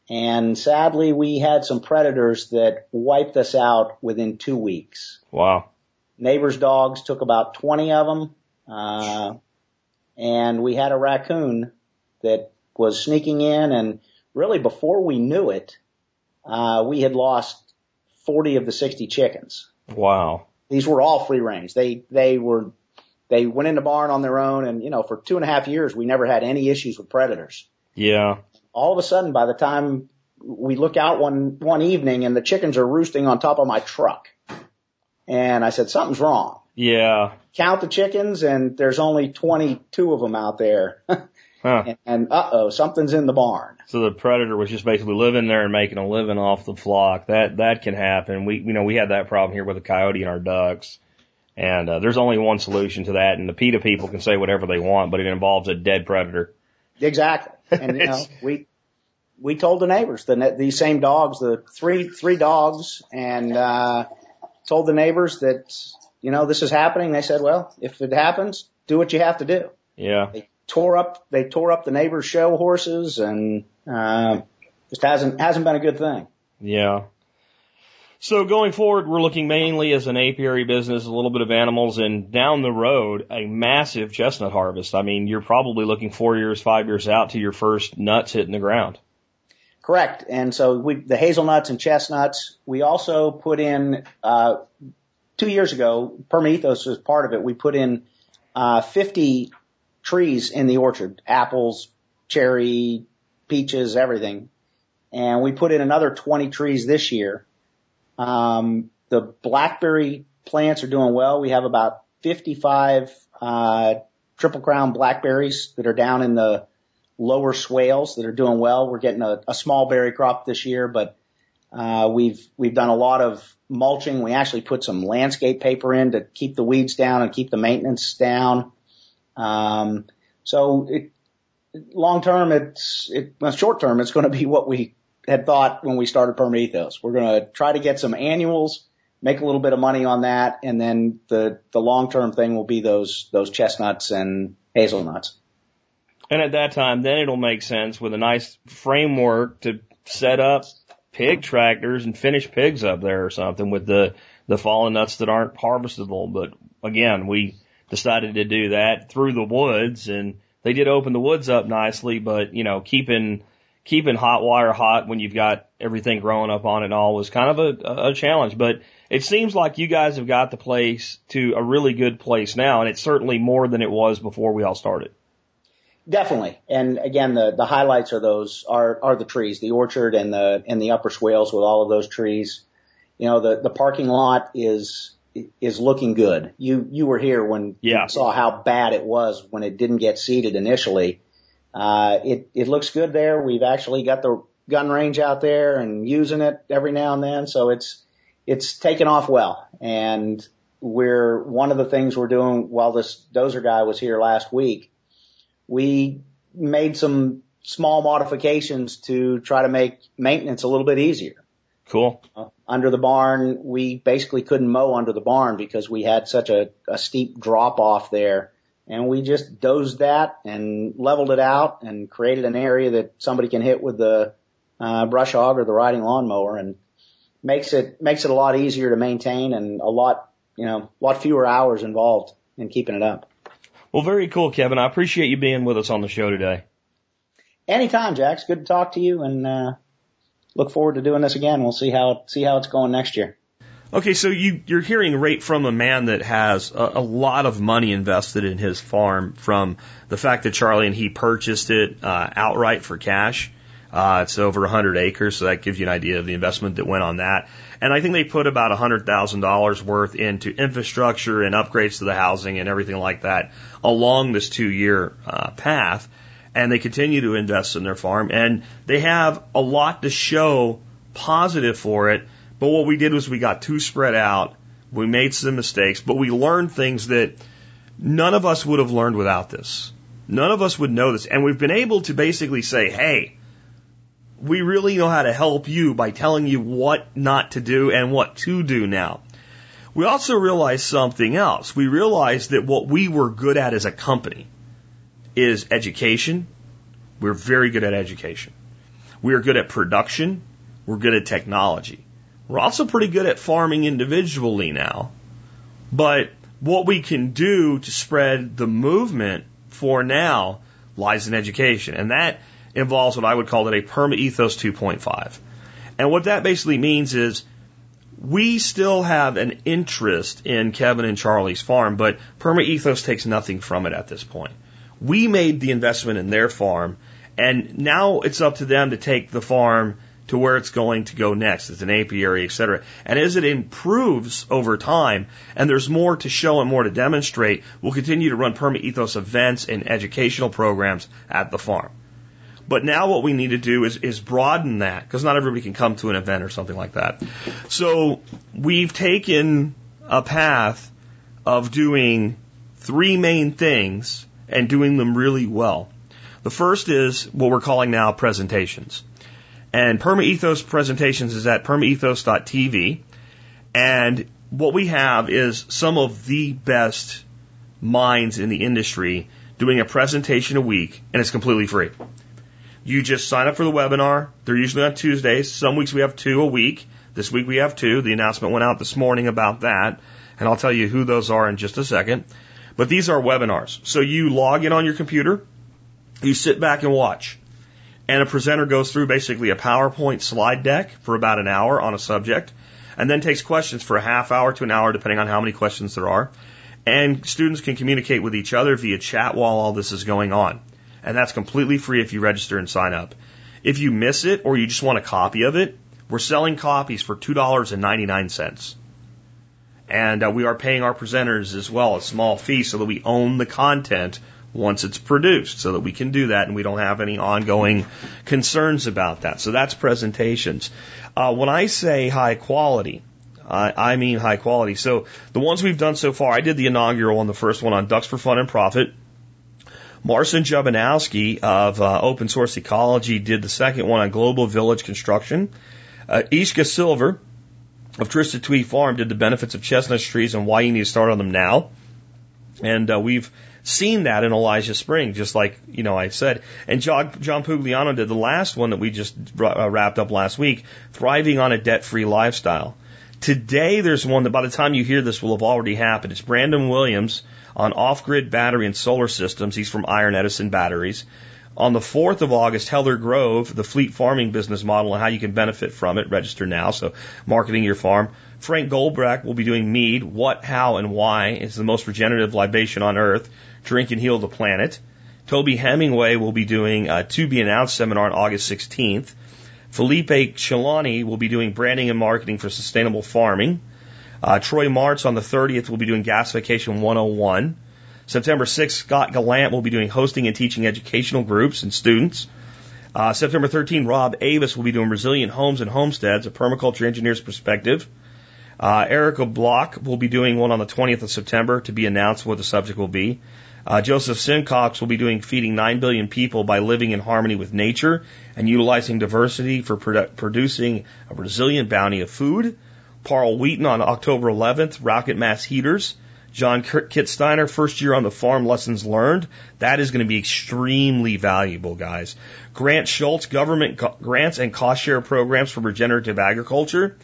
and sadly, we had some predators that wiped us out within two weeks. Wow. Neighbors' dogs took about 20 of them, uh, and we had a raccoon that was sneaking in, and really before we knew it, uh, we had lost 40 of the 60 chickens. Wow. These were all free range. They they were they went in the barn on their own, and you know for two and a half years we never had any issues with predators. Yeah. All of a sudden, by the time we look out one one evening and the chickens are roosting on top of my truck, and I said something's wrong. Yeah. Count the chickens, and there's only 22 of them out there. Huh. and, and uh oh, something's in the barn. So the predator was just basically living there and making a living off the flock. That that can happen. We you know we had that problem here with a coyote and our ducks, and uh, there's only one solution to that. And the PETA people can say whatever they want, but it involves a dead predator. Exactly. And you know, we we told the neighbors the ne- these same dogs, the three three dogs, and uh, told the neighbors that you know this is happening. They said, well, if it happens, do what you have to do. Yeah. Tore up they tore up the neighbors' show horses, and uh, just hasn't hasn't been a good thing. Yeah. So going forward, we're looking mainly as an apiary business, a little bit of animals, and down the road, a massive chestnut harvest. I mean, you're probably looking four years, five years out to your first nuts hitting the ground. Correct. And so we, the hazelnuts and chestnuts, we also put in, uh, two years ago, Perma Ethos was part of it. We put in, uh, 50 trees in the orchard, apples, cherry, peaches, everything. And we put in another 20 trees this year. Um, the blackberry plants are doing well. We have about 55, uh, triple crown blackberries that are down in the, lower swales that are doing well. We're getting a, a small berry crop this year, but uh, we've we've done a lot of mulching. We actually put some landscape paper in to keep the weeds down and keep the maintenance down. Um, so it, long term, it's it, short term, it's going to be what we had thought when we started Perma Ethos. We're going to try to get some annuals, make a little bit of money on that, and then the the long term thing will be those those chestnuts and hazelnuts. And at that time, then it'll make sense with a nice framework to set up pig tractors and finish pigs up there or something with the, the fallen nuts that aren't harvestable. But again, we decided to do that through the woods and they did open the woods up nicely, but you know, keeping, keeping hot wire hot when you've got everything growing up on it and all was kind of a, a challenge. But it seems like you guys have got the place to a really good place now, and it's certainly more than it was before we all started. Definitely. And again, the, the highlights are those, are, are the trees, the orchard and the, and the upper swales with all of those trees. You know, the, the parking lot is, is looking good. You, you were here when Yeah. you saw how bad it was when it didn't get seeded initially. Uh, it, it looks good there. We've actually got the gun range out there and using it every now and then. So it's, it's taken off well. And we're, one of the things we're doing while this dozer guy was here last week, we made some small modifications to try to make maintenance a little bit easier. Cool. Uh, under the barn, we basically couldn't mow under the barn because we had such a, a steep drop off there. And we just dozed that and leveled it out and created an area that somebody can hit with the uh, brush hog or the riding lawnmower and makes it makes it a lot easier to maintain and a lot you know a lot fewer hours involved in keeping it up. Well, very cool, Kevin. I appreciate you being with us on the show today. Anytime, Jax. Good to talk to you, and uh, look forward to doing this again. We'll see how see how it's going next year. Okay, so you, you're hearing right from a man that has a, a lot of money invested in his farm from the fact that Charlie and he purchased it uh, outright for cash. Uh, it's over 100 acres, so that gives you an idea of the investment that went on that. And I think they put about $100,000 worth into infrastructure and upgrades to the housing and everything like that along this two year uh, path. And they continue to invest in their farm and they have a lot to show positive for it but what we did was we got too spread out. We made some mistakes, but we learned things that none of us would have learned without this. None of us would know this. And we've been able to basically say, hey, we really know how to help you by telling you what not to do and what to do now. We also realized something else. We realized that what we were good at as a company is education. We're very good at education. We're good at production. We're good at technology. We're also pretty good at farming individually now. But what we can do to spread the movement for now lies in education. And that involves what I would call it a perma ethos 2.5. And what that basically means is we still have an interest in Kevin and Charlie's farm, but perma ethos takes nothing from it at this point. We made the investment in their farm, and now it's up to them to take the farm to where it's going to go next. It's an apiary, et cetera. And as it improves over time and there's more to show and more to demonstrate, we'll continue to run Perma Ethos events and educational programs at the farm. But now what we need to do is, is broaden that because not everybody can come to an event or something like that. So we've taken a path of doing three main things and doing them really well. The first is what we're calling now presentations. And PermaEthos presentations is at permaethos.tv. And what we have is some of the best minds in the industry doing a presentation a week, and it's completely free. You just sign up for the webinar. They're usually on Tuesdays. Some weeks we have two a week. This week we have two. The announcement went out this morning about that, and I'll tell you who those are in just a second. But these are webinars. So you log in on your computer, you sit back and watch and a presenter goes through basically a PowerPoint slide deck for about an hour on a subject, and then takes questions for a half hour to an hour, depending on how many questions there are. And students can communicate with each other via chat while all this is going on. And that's completely free if you register and sign up. If you miss it or you just want a copy of it, we're selling copies for $2.99. And uh, we are paying our presenters as well a small fee so that we own the content once it's produced so that we can do that and we don't have any ongoing concerns about that. So that's presentations. Uh, when I say high quality, I, I mean high quality. So the ones we've done so far, I did the inaugural one, the first one on Ducks for Fun and Profit. Marcin Jakubowski of uh, Open Source Ecology did the second one on Global Village Construction. Uh, Akiva Silver of Twisted Tree Farm did the benefits of chestnut trees and why you need to start on them now. And uh, we've seen that in Elijah Spring, just like, you know, I said. And John, Pugliano did the last one that we just uh, wrapped up last week, Thriving on a Debt-Free Lifestyle. Today, there's one that by the time you hear this will have already happened. It's Brandon Williams on off-grid battery and solar systems. He's from Iron Edison Batteries. On the 4th of August, Heather Grove, the fleet farming business model and how you can benefit from it. Register now. So marketing your farm. Frank Golbeck will be doing mead. What, how, and why is the most regenerative libation on earth. Drink and Heal the Planet. Toby Hemenway will be doing a to be announced seminar on August 16th. Felipe Chilani will be doing branding and marketing for sustainable farming. Uh, Troy Martz on the 30th will be doing gasification 101. September 6th, Scott Gallant will be doing hosting and teaching educational groups and students. Uh, September 13th, Rob Avis will be doing resilient homes and homesteads, a permaculture engineer's perspective. Uh, Erica Block will be doing one on the 20th of September to be announced what the subject will be. Uh, Joseph Simcox will be doing feeding 9 billion people by living in harmony with nature and utilizing diversity for produ- producing a resilient bounty of food. Paul Wheaton on October 11th, rocket mass heaters. John Kitzsteiner, first year on the farm, lessons learned. That is going to be extremely valuable, guys. Grant Schultz, government grants and cost share programs for regenerative agriculture.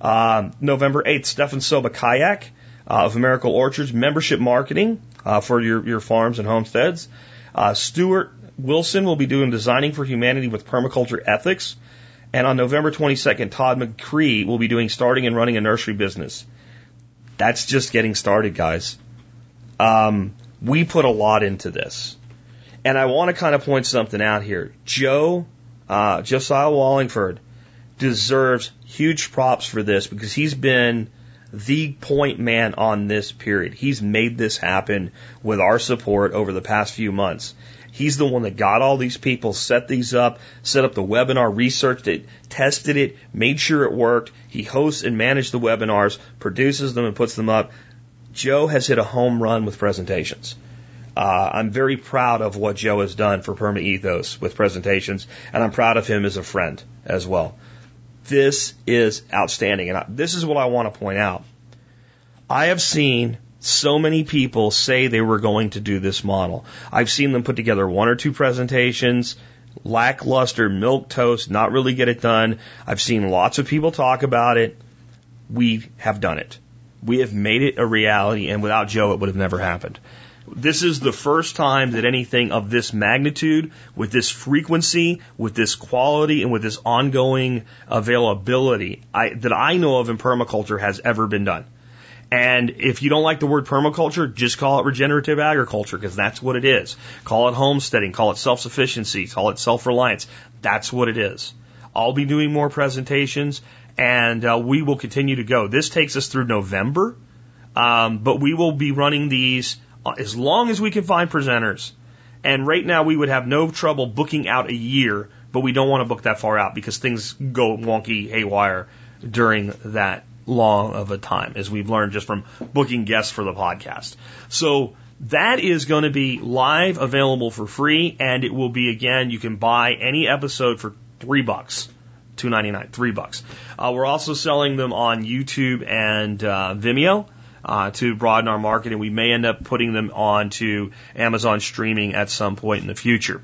Um, November 8th, Stefan Sobkowiak uh, of Miracle Orchards, membership marketing uh, for your, your farms and homesteads. Uh, Stuart Wilson will be doing designing for humanity with permaculture ethics. And on November 22nd, Todd McCree will be doing starting and running a nursery business. That's just getting started, guys. Um, we put a lot into this. And I want to kind of point something out here. Joe, uh, Josiah Wallingford deserves huge props for this because he's been the point man on this period. He's made this happen with our support over the past few months. He's the one that got all these people, set these up, set up the webinar, researched it, tested it, made sure it worked. He hosts and manages the webinars, produces them and puts them up. Joe has hit a home run with presentations. Uh, I'm very proud of what Joe has done for Perma Ethos with presentations, and I'm proud of him as a friend as well. This is outstanding, and I, this is what I want to point out. I have seen so many people say they were going to do this model. I've seen them put together one or two presentations, lackluster, milk toast, not really get it done. I've seen lots of people talk about it. We have done it. We have made it a reality, and without Joe, it would have never happened. This is the first time that anything of this magnitude, with this frequency, with this quality, and with this ongoing availability I, that I know of in permaculture has ever been done. And if you don't like the word permaculture, just call it regenerative agriculture because that's what it is. Call it homesteading, call it self-sufficiency, call it self-reliance. That's what it is. I'll be doing more presentations and uh, we will continue to go. This takes us through November, um, but we will be running these uh, as long as we can find presenters. And right now we would have no trouble booking out a year, but we don't want to book that far out because things go wonky haywire during that long of a time, as we've learned just from booking guests for the podcast. So that is going to be live, available for free, and it will be again. You can buy any episode for three bucks, two ninety nine, three bucks. Uh, we're also selling them on YouTube and uh, Vimeo. Uh, to broaden our market, and we may end up putting them onto Amazon streaming at some point in the future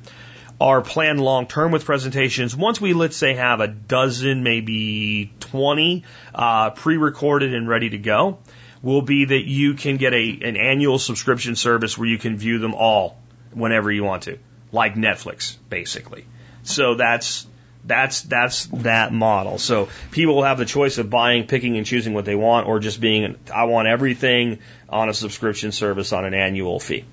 our plan long term with presentations, once we, let's say, have a dozen, maybe 20 uh, pre recorded and ready to go, will be that you can get a, an annual subscription service where you can view them all whenever you want to, like Netflix, basically. So that's that's that's that model. So people will have the choice of buying, picking, and choosing what they want, or just being I want everything on a subscription service on an annual fee.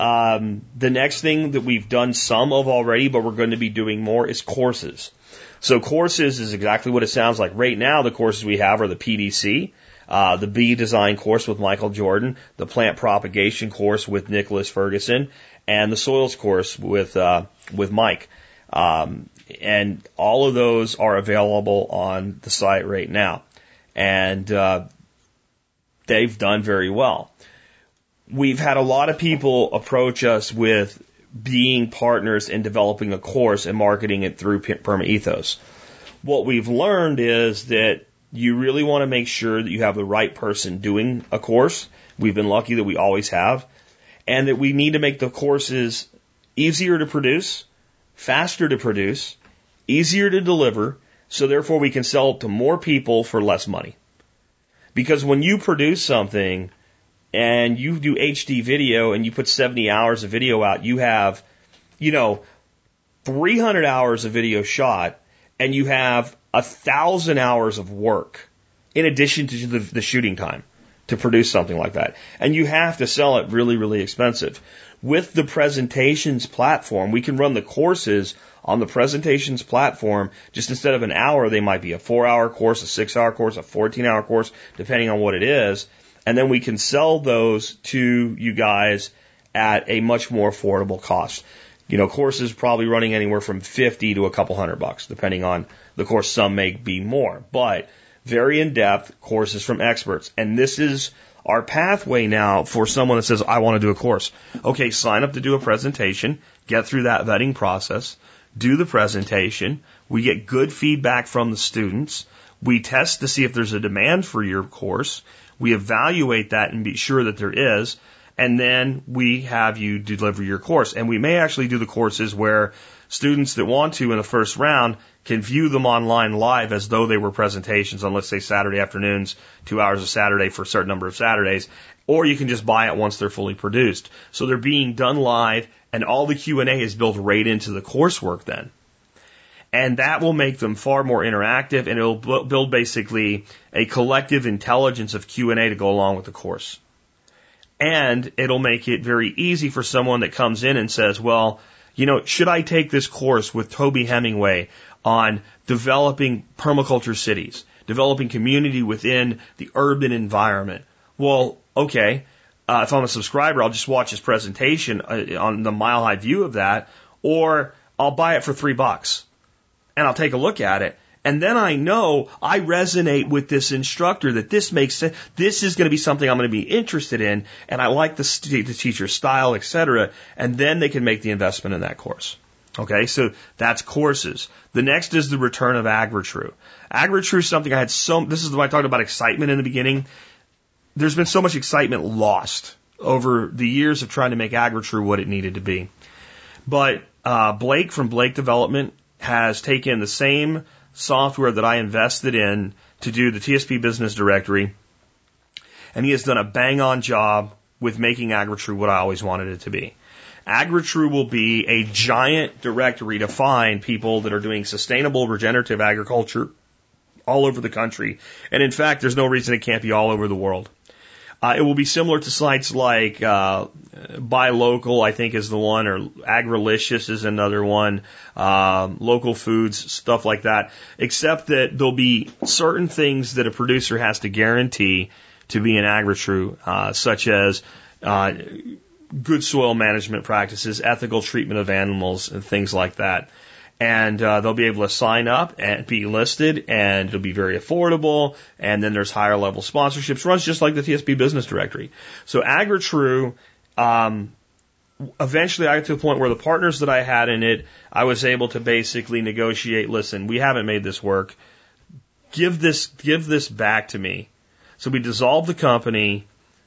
Um, the next thing that we've done some of already, but we're going to be doing more, is courses. So courses is exactly what it sounds like. Right now, the courses we have are the PDC, uh, the bee design course with Michael Jordan, the plant propagation course with Nicholas Ferguson, and the soils course with uh, with Mike. Um, and all of those are available on the site right now, and uh, they've done very well we've had a lot of people approach us with being partners in developing a course and marketing it through Perma Ethos. What we've learned is that you really want to make sure that you have the right person doing a course. We've been lucky that we always have. And that we need to make the courses easier to produce, faster to produce, easier to deliver, so therefore we can sell it to more people for less money. Because when you produce something, and you do HD video and you put 70 hours of video out, you have, you know, 300 hours of video shot and you have a thousand hours of work in addition to the, the shooting time to produce something like that. And you have to sell it really, really expensive. With the presentations platform, we can run the courses on the presentations platform. Just instead of an hour, they might be a four hour course, a six hour course, a 14 hour course, depending on what it is and then we can sell those to you guys at a much more affordable cost. You know, courses probably running anywhere from 50 to a couple hundred bucks, depending on the course. Some may be more, but very in depth courses from experts. And this is our pathway now for someone that says, I want to do a course. Okay, sign up to do a presentation, get through that vetting process, do the presentation. We get good feedback from the students. We test to see if there's a demand for your course. We evaluate that and be sure that there is. And then we have you deliver your course. And we may actually do the courses where students that want to in the first round can view them online live as though they were presentations on, let's say, Saturday afternoons, two hours a Saturday for a certain number of Saturdays, or you can just buy it once they're fully produced. So they're being done live, and all the Q&A is built right into the coursework then. And that will make them far more interactive, and it'll build basically a collective intelligence of Q&A to go along with the course. And it'll make it very easy for someone that comes in and says, well, you know, should I take this course with Toby Hemenway on developing permaculture cities, developing community within the urban environment? Well, okay. Uh, if I'm a subscriber, I'll just watch his presentation uh, on the mile high view of that, or I'll buy it for three bucks and I'll take a look at it. And then I know I resonate with this instructor that this makes sense. This is going to be something I'm going to be interested in, and I like the, st- the teacher's style, etc. And then they can make the investment in that course. Okay, so that's courses. The next is the return of AgriTrue. AgriTrue is something I had so. This is why I talked about excitement in the beginning. There's been so much excitement lost over the years of trying to make AgriTrue what it needed to be. But uh, Blake from Blake Development has taken the same software that I invested in to do the TSP Business Directory, and he has done a bang on job with making AgriTrue what I always wanted it to be. AgriTrue will be a giant directory to find people that are doing sustainable regenerative agriculture all over the country. And in fact, there's no reason it can't be all over the world. Uh, it will be similar to sites like uh, Buy Local, I think is the one, or Agrilicious is another one, uh, local foods, stuff like that, except that there'll be certain things that a producer has to guarantee to be an AgriTrue, uh, such as uh, good soil management practices, ethical treatment of animals, and things like that and uh, they'll be able to sign up and be listed, and it'll be very affordable. And then there's higher level sponsorships, runs just like the TSP Business Directory. So AgriTrue, um, eventually I got to the point where the partners that I had in it, I was able to basically negotiate. Listen, we haven't made this work. Give this, give this back to me. So we dissolved the company.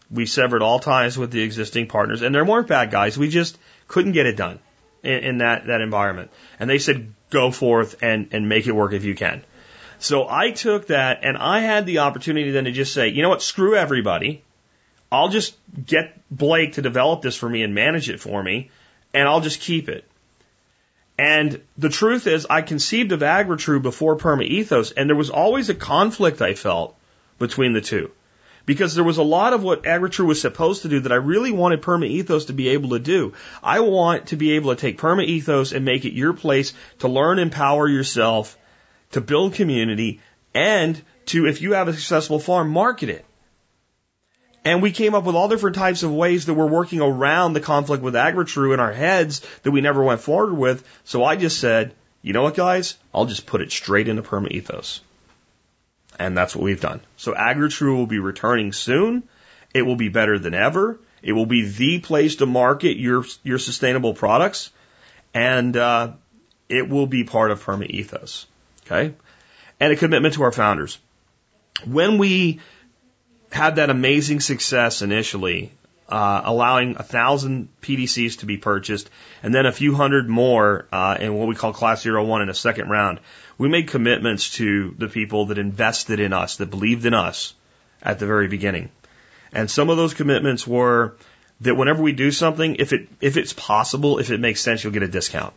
We severed all ties with the existing partners, and they weren't bad guys. We just couldn't get it done in, in that, that environment. And they said, go forth and, and make it work if you can. So I took that and I had the opportunity then to just say, you know what, screw everybody. I'll just get Blake to develop this for me and manage it for me, and I'll just keep it. And the truth is, I conceived of AgriTrue before Perma Ethos, and there was always a conflict I felt between the two because there was a lot of what AgriTrue was supposed to do that I really wanted Perma Ethos to be able to do. I want to be able to take Perma Ethos and make it your place to learn, empower yourself, to build community, and to, if you have a successful farm, market it. And we came up with all different types of ways that we're working around the conflict with AgriTrue in our heads that we never went forward with. So I just said, you know what, guys? I'll just put it straight into Perma Ethos. And that's what we've done. So AgriTrue will be returning soon. It will be better than ever. It will be the place to market your your sustainable products, and uh, it will be part of Perma Ethos. Okay, and a commitment to our founders. When we had that amazing success initially, uh, allowing a thousand PDCs to be purchased, and then a few hundred more uh, in what we call Class Zero One in a second round we made commitments to the people that invested in us, that believed in us at the very beginning. And some of those commitments were that whenever we do something, if it if it's possible, if it makes sense, you'll get a discount.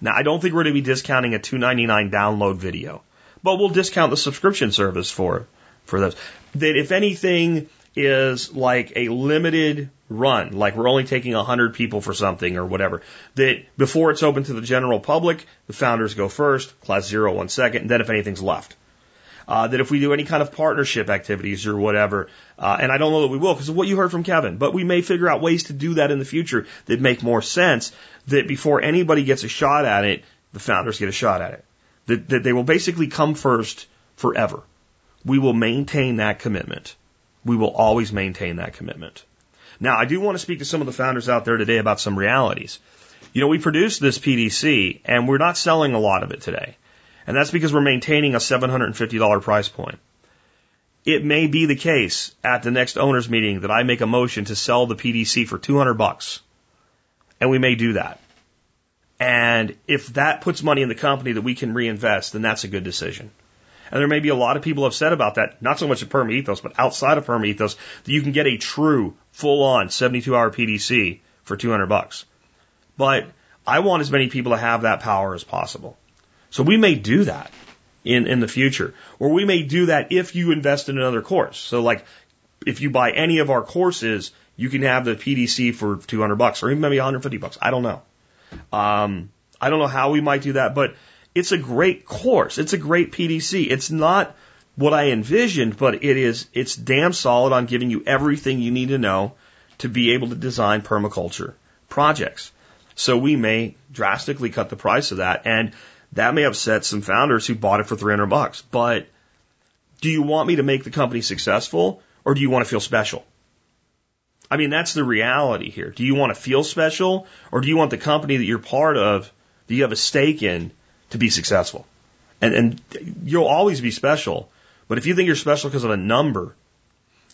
Now, I don't think we're going to be discounting a 2.99 download video, but we'll discount the subscription service for for those. That if anything is like a limited run, like we're only taking 100 people for something or whatever, that before it's open to the general public, the founders go first, class zero one second, and then if anything's left. Uh, that if we do any kind of partnership activities or whatever, uh, and I don't know that we will because of what you heard from Kevin, but we may figure out ways to do that in the future that make more sense. That before anybody gets a shot at it, the founders get a shot at it. That, that they will basically come first forever. We will maintain that commitment we will always maintain that commitment. Now, I do want to speak to some of the founders out there today about some realities. You know, we produced this PDC and we're not selling a lot of it today. And that's because we're maintaining a $750 price point. It may be the case at the next owners meeting that I make a motion to sell the PDC for 200 bucks. And we may do that. And if that puts money in the company that we can reinvest, then that's a good decision. And there may be a lot of people upset about that, not so much at Perma Ethos, but outside of Perma Ethos, that you can get a true, full on 72 hour PDC for 200 bucks. But I want as many people to have that power as possible. So we may do that in, in the future. Or we may do that if you invest in another course. So like if you buy any of our courses, you can have the PDC for 200 bucks or even maybe 150 bucks. I don't know. Um, I don't know how we might do that, but it's a great course. It's a great PDC. It's not what I envisioned, but it is, it's damn solid on giving you everything you need to know to be able to design permaculture projects. So we may drastically cut the price of that and that may upset some founders who bought it for 300 bucks. But do you want me to make the company successful or do you want to feel special? I mean, that's the reality here. Do you want to feel special or do you want the company that you're part of, that you have a stake in, to be successful? And, and you'll always be special. But if you think you're special because of a number,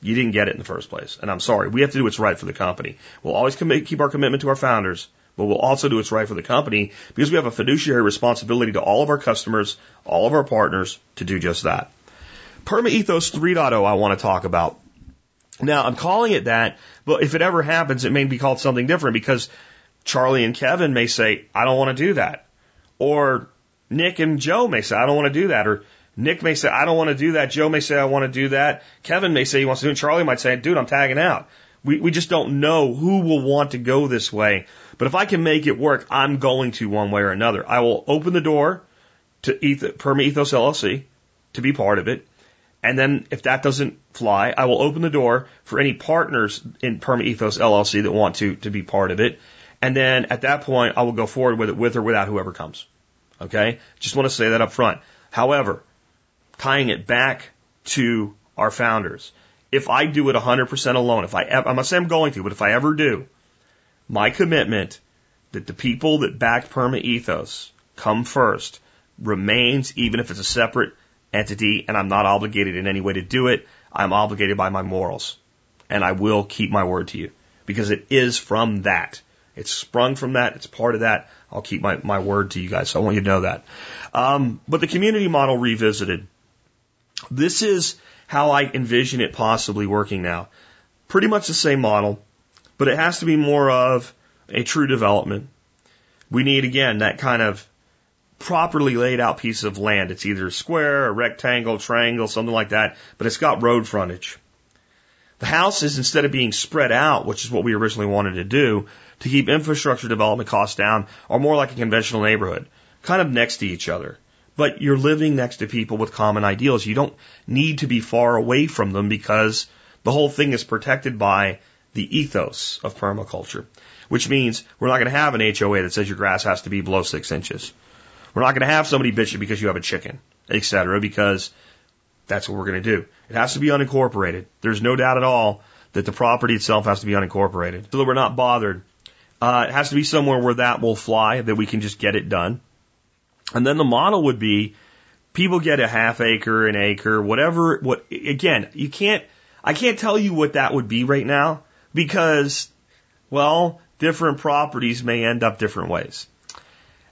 you didn't get it in the first place. And I'm sorry. We have to do what's right for the company. We'll always keep our commitment to our founders, but we'll also do what's right for the company because we have a fiduciary responsibility to all of our customers, all of our partners to do just that. Perma Ethos 3.0 I want to talk about. Now I'm calling it that, but if it ever happens, it may be called something different because Charlie and Kevin may say, I don't want to do that. Or Nick and Joe may say, I don't want to do that. Or Nick may say, I don't want to do that. Joe may say, I want to do that. Kevin may say he wants to do it. Charlie might say, dude, I'm tagging out. We, we just don't know who will want to go this way. But if I can make it work, I'm going to one way or another. I will open the door to Eth- Perma Ethos LLC to be part of it. And then if that doesn't fly, I will open the door for any partners in Perma Ethos LLC that want to, to be part of it. And then at that point, I will go forward with it with or without whoever comes. Okay? Just want to say that up front. However, tying it back to our founders, if I do it 100% alone, if I, I'm not saying I'm going to, but if I ever do, my commitment that the people that backed Perma Ethos come first remains even if it's a separate entity and I'm not obligated in any way to do it. I'm obligated by my morals and I will keep my word to you because it is from that. It's sprung from that. It's part of that. I'll keep my, my word to you guys. So I want you to know that. Um, but the community model revisited. This is how I envision it possibly working now. Pretty much the same model, but it has to be more of a true development. We need again that kind of properly laid out piece of land. It's either a square, a rectangle, triangle, something like that, but it's got road frontage. The houses, instead of being spread out, which is what we originally wanted to do, to keep infrastructure development costs down, are more like a conventional neighborhood, kind of next to each other but you're living next to people with common ideals. You don't need to be far away from them because the whole thing is protected by the ethos of permaculture, which means we're not going to have an HOA that says your grass has to be below six inches. We're not going to have somebody bitch you because you have a chicken, etc., because that's what we're going to do. It has to be unincorporated. There's no doubt at all that the property itself has to be unincorporated so that we're not bothered. Uh, it has to be somewhere where that will fly, that we can just get it done. And then the model would be people get a half acre, an acre, whatever. What again? You can't. I can't tell you what that would be right now because, well, different properties may end up different ways.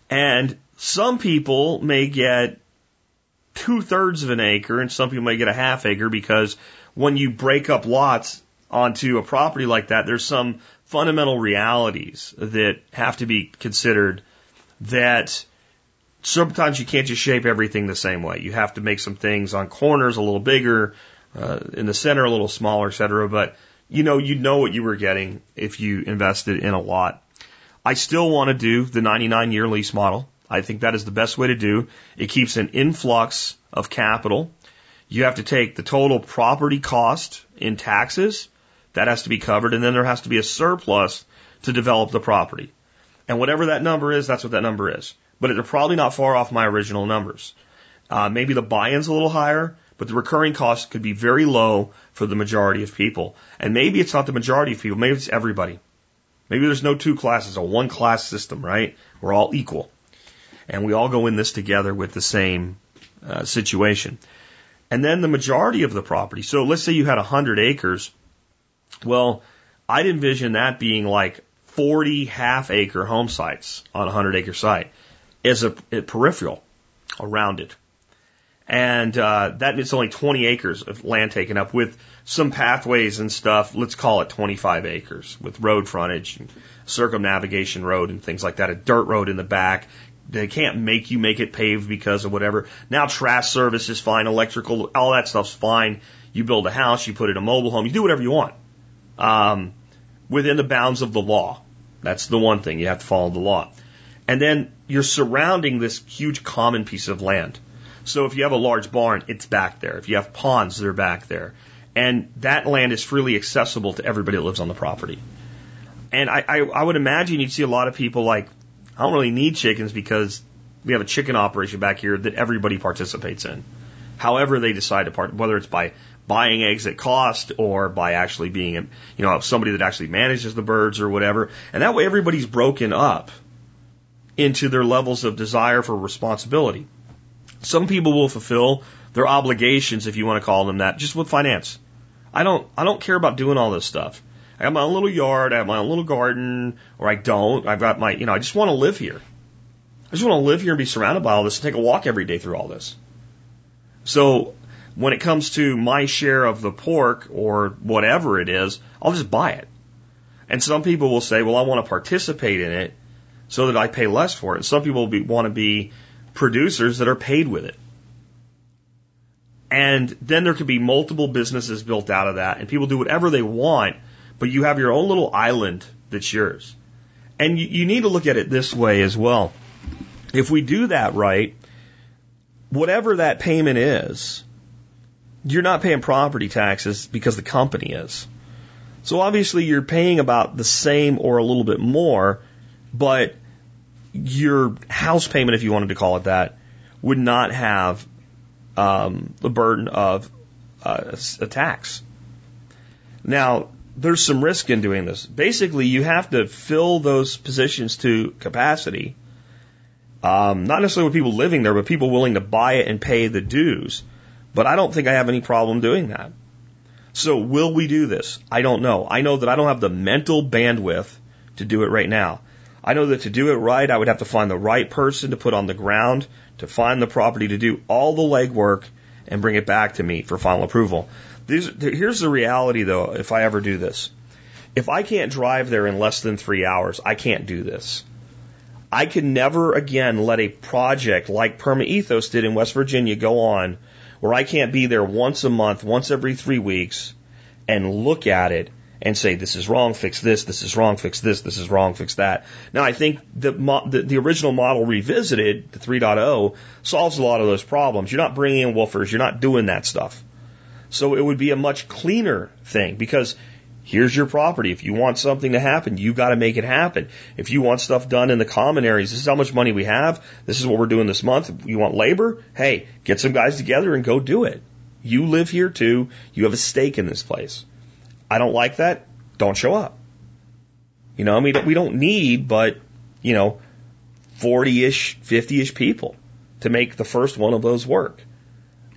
And some people may get two thirds of an acre and some people may get a half acre because when you break up lots onto a property like that, there's some fundamental realities that have to be considered that sometimes you can't just shape everything the same way. You have to make some things on corners a little bigger, uh, in the center a little smaller, et cetera. But you know, you know what you were getting if you invested in a lot. I still want to do the 99 year lease model. I think that is the best way to do. It keeps an influx of capital. You have to take the total property cost in taxes. That has to be covered. And then there has to be a surplus to develop the property. And whatever that number is, that's what that number is but they're probably not far off my original numbers. Uh, maybe the buy-in's a little higher, but the recurring cost could be very low for the majority of people. And maybe it's not the majority of people, maybe it's everybody. Maybe there's no two classes, a one class system, right? We're all equal. And we all go in this together with the same uh, situation. And then the majority of the property. So let's say you had 100 acres. Well, I'd envision that being like 40 half acre home sites on a 100 acre site as a, a peripheral around it. And uh, that it's only 20 acres of land taken up with some pathways and stuff. Let's call it 25 acres with road frontage, and circumnavigation road, and things like that. A dirt road in the back. They can't make you make it paved because of whatever. Now trash service is fine, electrical, all that stuff's fine. You build a house, you put in a mobile home, you do whatever you want. Um, within the bounds of the law. That's the one thing. You have to follow the law. And then you're surrounding this huge common piece of land. So if you have a large barn, it's back there. If you have ponds, they're back there. And that land is freely accessible to everybody that lives on the property. And I, I, I would imagine you'd see a lot of people like, I don't really need chickens because we have a chicken operation back here that everybody participates in. However they decide to part, whether it's by buying eggs at cost or by actually being, you know, somebody that actually manages the birds or whatever. And that way everybody's broken up into their levels of desire for responsibility. Some people will fulfill their obligations, if you want to call them that, just with finance. I don't, I don't care about doing all this stuff. I have my own little yard, I have my own little garden, or I don't. I've got my, you know, I just want to live here. I just want to live here and be surrounded by all this and take a walk every day through all this. So when it comes to my share of the pork or whatever it is, I'll just buy it. And some people will say, well, I want to participate in it so that I pay less for it. And some people be, want to be producers that are paid with it. And then there could be multiple businesses built out of that, and people do whatever they want, but you have your own little island that's yours. And you, you need to look at it this way as well. If we do that right, whatever that payment is, you're not paying property taxes because the company is. So obviously you're paying about the same or a little bit more, but your house payment, if you wanted to call it that, would not have um, the burden of uh, a tax. Now, there's some risk in doing this. Basically, you have to fill those positions to capacity. Um, not necessarily with people living there, but people willing to buy it and pay the dues. But I don't think I have any problem doing that. So will we do this? I don't know. I know that I don't have the mental bandwidth to do it right now. I know that to do it right, I would have to find the right person to put on the ground, to find the property, to do all the legwork and bring it back to me for final approval. These, here's the reality though, if I ever do this. If I can't drive there in less than three hours, I can't do this. I can never again let a project like Perma Ethos did in West Virginia go on where I can't be there once a month, once every three weeks and look at it and say, this is wrong, fix this, this is wrong, fix this, this is wrong, fix that. Now, I think the, the, the original model revisited, the 3.0, solves a lot of those problems. You're not bringing in WWOOFers, you're not doing that stuff. So it would be a much cleaner thing because here's your property. If you want something to happen, you got to make it happen. If you want stuff done in the common areas, this is how much money we have. This is what we're doing this month. If you want labor, hey, get some guys together and go do it. You live here too. You have a stake in this place. I don't like that. Don't show up. You know, I mean, we don't need, but, you know, 40 ish, 50 ish people to make the first one of those work.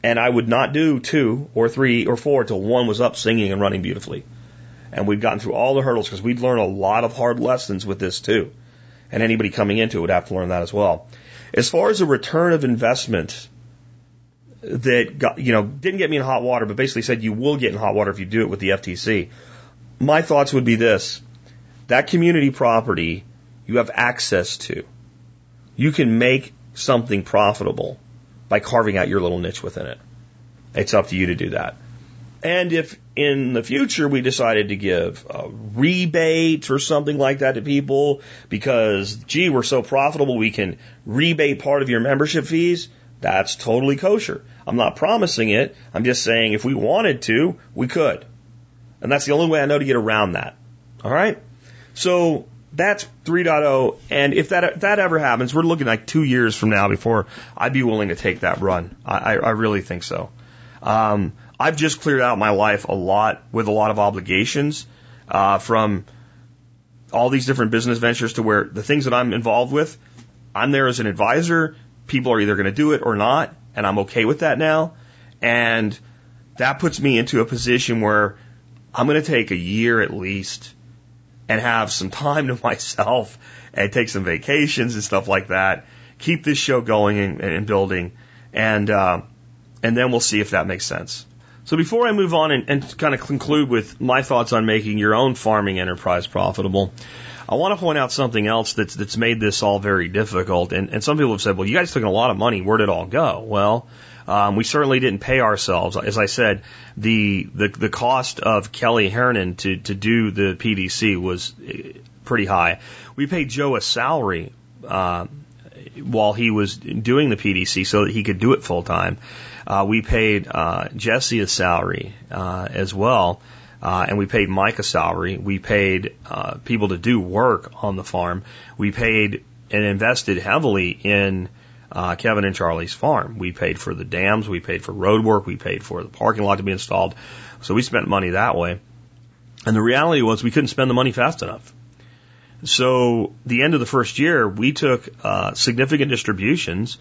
And I would not do two or three or four till one was up singing and running beautifully. And we've gotten through all the hurdles because we'd learned a lot of hard lessons with this too. And anybody coming into it would have to learn that as well. As far as a return of investment that got, you know, didn't get me in hot water, but basically said you will get in hot water if you do it with the FTC. My thoughts would be this. That community property you have access to. You can make something profitable by carving out your little niche within it. It's up to you to do that. And if in the future we decided to give a rebate or something like that to people because, gee, we're so profitable we can rebate part of your membership fees, that's totally kosher. I'm not promising it. I'm just saying if we wanted to, we could. And that's the only way I know to get around that. All right? So that's 3.0. And if that, that ever happens, we're looking like two years from now before I'd be willing to take that run. I, I really think so. Um, I've just cleared out my life a lot with a lot of obligations uh, from all these different business ventures to where the things that I'm involved with, I'm there as an advisor. People are either going to do it or not, and I'm okay with that now. And that puts me into a position where I'm going to take a year at least and have some time to myself and take some vacations and stuff like that. Keep this show going and, and building, and uh, and then we'll see if that makes sense. So before I move on and, and kind of conclude with my thoughts on making your own farming enterprise profitable, I want to point out something else that's that's made this all very difficult. And, and some people have said, "Well, you guys took a lot of money. Where did it all go?" Well, um, we certainly didn't pay ourselves. As I said, the the, the cost of Kelly Hernan to to do the PDC was eh, pretty high. We paid Joe a salary uh, while he was doing the PDC so that he could do it full time. Uh, we paid uh, Jesse a salary uh, as well, uh, and we paid Mike a salary. We paid uh, people to do work on the farm. We paid and invested heavily in uh, Kevin and Charlie's farm. We paid for the dams, we paid for road work, we paid for the parking lot to be installed. So we spent money that way. And the reality was we couldn't spend the money fast enough. So the end of the first year, we took uh, significant distributions,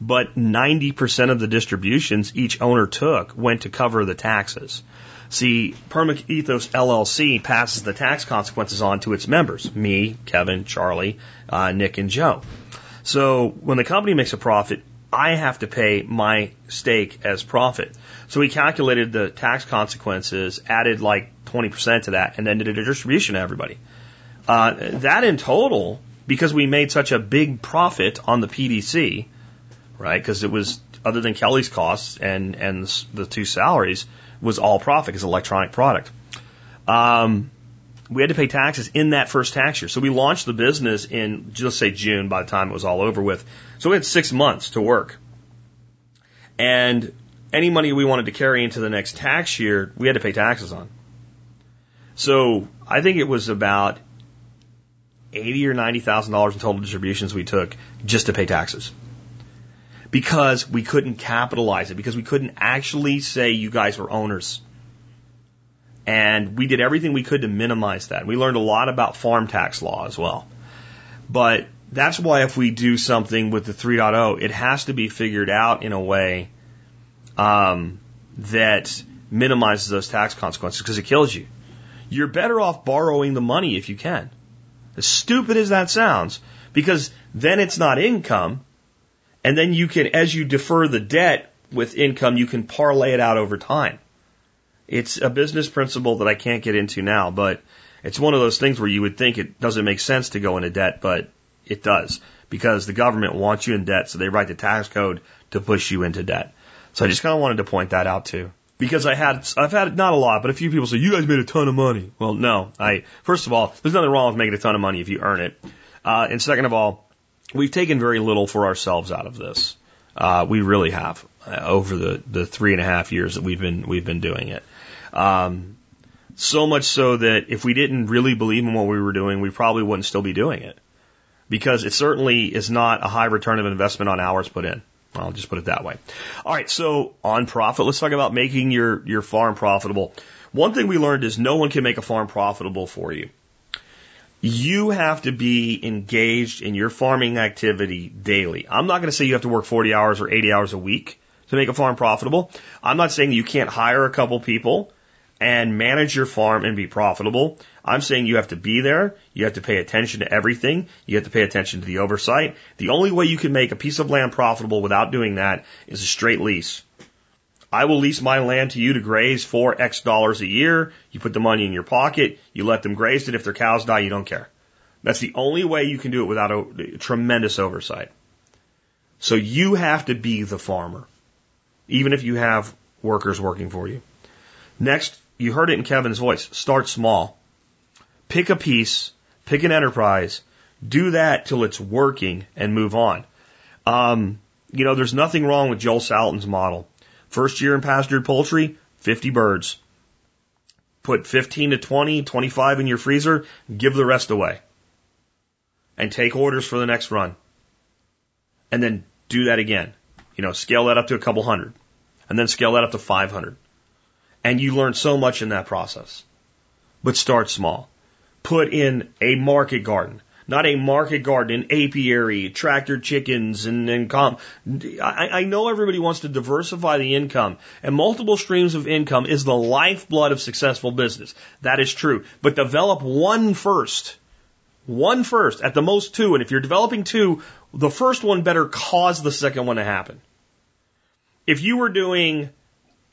but 90% of the distributions each owner took went to cover the taxes. See, Perma Ethos LLC passes the tax consequences on to its members, me, Kevin, Charlie, uh, Nick, and Joe. So when the company makes a profit, I have to pay my stake as profit. So we calculated the tax consequences, added like 20% to that, and then did a distribution to everybody. Uh, that in total, because we made such a big profit on the PDC, right? Because it was other than Kelly's costs and and the two salaries was all profit because electronic product. Um, we had to pay taxes in that first tax year. So we launched the business in let's say June by the time it was all over with. So we had six months to work. And any money we wanted to carry into the next tax year, we had to pay taxes on. So I think it was about eighty or ninety thousand dollars in total distributions we took just to pay taxes. Because we couldn't capitalize it, because we couldn't actually say you guys were owners. And we did everything we could to minimize that. We learned a lot about farm tax law as well. But that's why if we do something with the 3.0, it has to be figured out in a way um, that minimizes those tax consequences because it kills you. You're better off borrowing the money if you can. As stupid as that sounds, because then it's not income, and then you can, as you defer the debt with income, you can parlay it out over time. It's a business principle that I can't get into now, but it's one of those things where you would think it doesn't make sense to go into debt, but it does because the government wants you in debt, so they write the tax code to push you into debt. So I just kind of wanted to point that out too because I had I've had not a lot, but a few people say you guys made a ton of money. Well, no, I first of all, there's nothing wrong with making a ton of money if you earn it, uh, and second of all, we've taken very little for ourselves out of this. Uh, we really have uh, over the the three and a half years that we've been we've been doing it. Um, so much so that if we didn't really believe in what we were doing, we probably wouldn't still be doing it because it certainly is not a high return of investment on hours put in. I'll just put it that way. All right. So on profit, let's talk about making your, your farm profitable. One thing we learned is no one can make a farm profitable for you. You have to be engaged in your farming activity daily. I'm not going to say you have to work 40 hours or 80 hours a week to make a farm profitable. I'm not saying you can't hire a couple people and manage your farm and be profitable. I'm saying you have to be there. You have to pay attention to everything. You have to pay attention to the oversight. The only way you can make a piece of land profitable without doing that is a straight lease. I will lease my land to you to graze for X dollars a year. You put the money in your pocket. You let them graze it. If their cows die, you don't care. That's the only way you can do it without a tremendous oversight. So you have to be the farmer, even if you have workers working for you. Next, you heard it in Kevin's voice. Start small. Pick a piece, pick an enterprise, do that till it's working and move on. Um, you know, there's nothing wrong with Joel Salatin's model. First year in pastured poultry, 50 birds. Put 15 to 20, 25 in your freezer, give the rest away. And take orders for the next run. And then do that again. You know, scale that up to a couple hundred. and then scale that up to 500. And you learn so much in that process. But start small. Put in a market garden, not a market garden, an apiary, tractor chickens, and, com. I, I know everybody wants to diversify the income, and multiple streams of income is the lifeblood of successful business. That is true. But develop one first. One first, at the most two. And if you're developing two, the first one better cause the second one to happen. If you were doing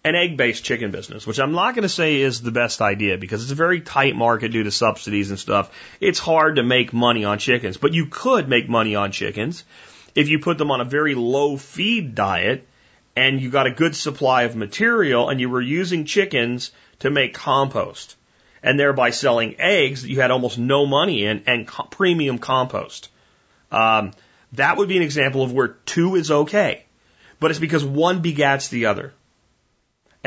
an egg based chicken business, which I'm not going to say is the best idea because it's a very tight market due to subsidies and stuff. It's hard to make money on chickens, but you could make money on chickens if you put them on a very low feed diet and you got a good supply of material and you were using chickens to make compost and thereby selling eggs that you had almost no money in and co- premium compost. Um, that would be an example of where two is okay, but it's because one begats the other.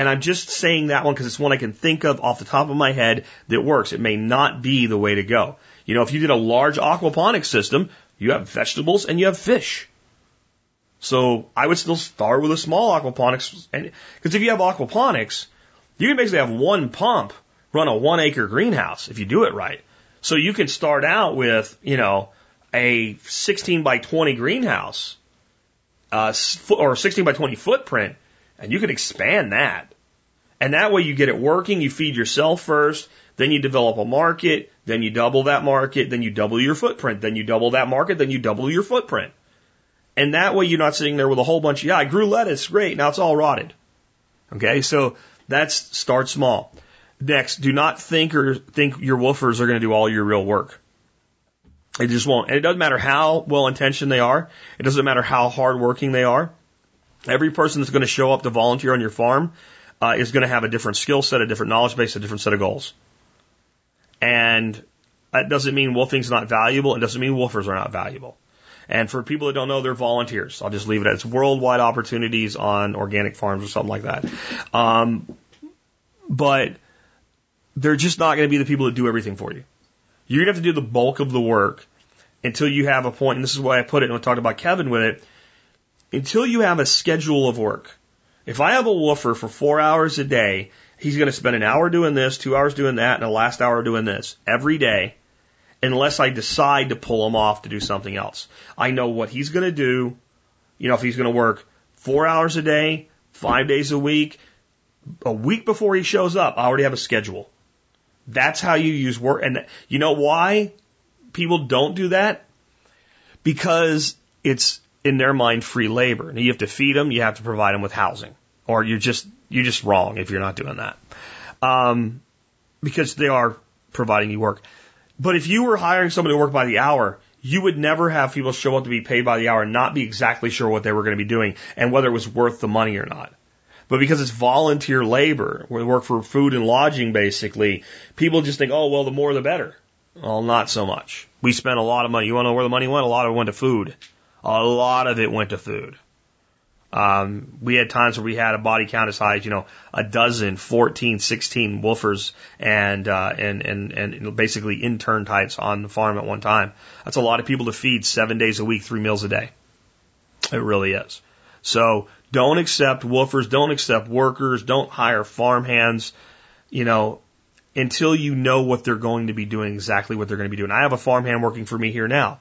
And I'm just saying that one because it's one I can think of off the top of my head that works. It may not be the way to go. You know, if you did a large aquaponics system, you have vegetables and you have fish. So I would still start with a small aquaponics, and because if you have aquaponics, you can basically have one pump run a one acre greenhouse if you do it right. So you can start out with, you know, a 16 by 20 greenhouse, uh, or 16 by 20 footprint, and you can expand that. And that way you get it working, you feed yourself first, then you develop a market, then you double that market, then you double your footprint, then you double that market, then you double your footprint. And that way you're not sitting there with a whole bunch of, yeah, I grew lettuce, great, now it's all rotted. Okay, so that's start small. Next, do not think or think your WWOOFers are going to do all your real work. It just won't. And it doesn't matter how well intentioned they are. It doesn't matter how hardworking they are. Every person that's going to show up to volunteer on your farm uh, is going to have a different skill set, a different knowledge base, a different set of goals. And that doesn't mean WWOOFing's not valuable. It doesn't mean WWOOFers are not valuable. And for people that don't know, they're volunteers. I'll just leave it at it's worldwide opportunities on organic farms or something like that. Um, but they're just not going to be the people that do everything for you. You're going to have to do the bulk of the work until you have a point, and this is why I put it, and we talked about Kevin with it, until you have a schedule of work. If I have a WWOOFer for four hours a day, he's going to spend an hour doing this, two hours doing that, and the last hour doing this every day, unless I decide to pull him off to do something else. I know what he's going to do. You know, if he's going to work four hours a day, five days a week, a week before he shows up, I already have a schedule. That's how you use work. And you know why people don't do that? Because it's in their mind free labor. And you have to feed them, you have to provide them with housing, or you're just you're just wrong if you're not doing that. Um, because they are providing you work. But if you were hiring somebody to work by the hour, you would never have people show up to be paid by the hour and not be exactly sure what they were going to be doing and whether it was worth the money or not. But because it's volunteer labor, we work for food and lodging basically, people just think, oh, well, the more the better. Well, not so much. We spent a lot of money. You want to know where the money went? A lot of it went to food. A lot of it went to food. Um, we had times where we had a body count as high as, you know, a dozen, 14, 16 WWOOFers and, uh, and, and, and basically intern types on the farm at one time. That's a lot of people to feed seven days a week, three meals a day. It really is. So don't accept WWOOFers, don't accept workers, don't hire farm hands, you know, until you know what they're going to be doing, exactly what they're going to be doing. I have a farmhand working for me here now.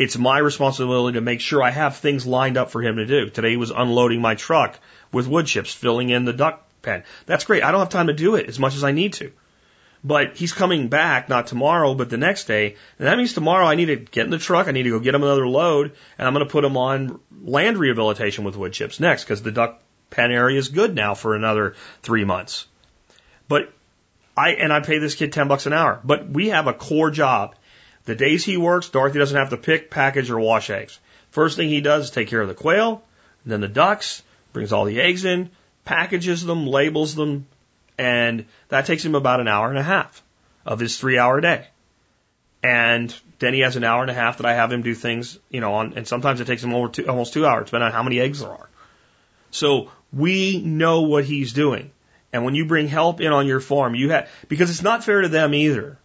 It's my responsibility to make sure I have things lined up for him to do. Today he was unloading my truck with wood chips, filling in the duck pen. That's great. I don't have time to do it as much as I need to. But he's coming back, not tomorrow, but the next day. And that means tomorrow I need to get in the truck, I need to go get him another load, and I'm going to put him on land rehabilitation with wood chips next because the duck pen area is good now for another three months. But I, and I pay this kid 10 bucks an hour, but we have a core job. The days he works, Dorothy doesn't have to pick, package, or wash eggs. First thing he does is take care of the quail, then the ducks, brings all the eggs in, packages them, labels them, and that takes him about an hour and a half of his three hour day. And then he has an hour and a half that I have him do things, you know, on, and sometimes it takes him over two, almost two hours, depending on how many eggs there are. So we know what he's doing. And when you bring help in on your farm, you have, because it's not fair to them either.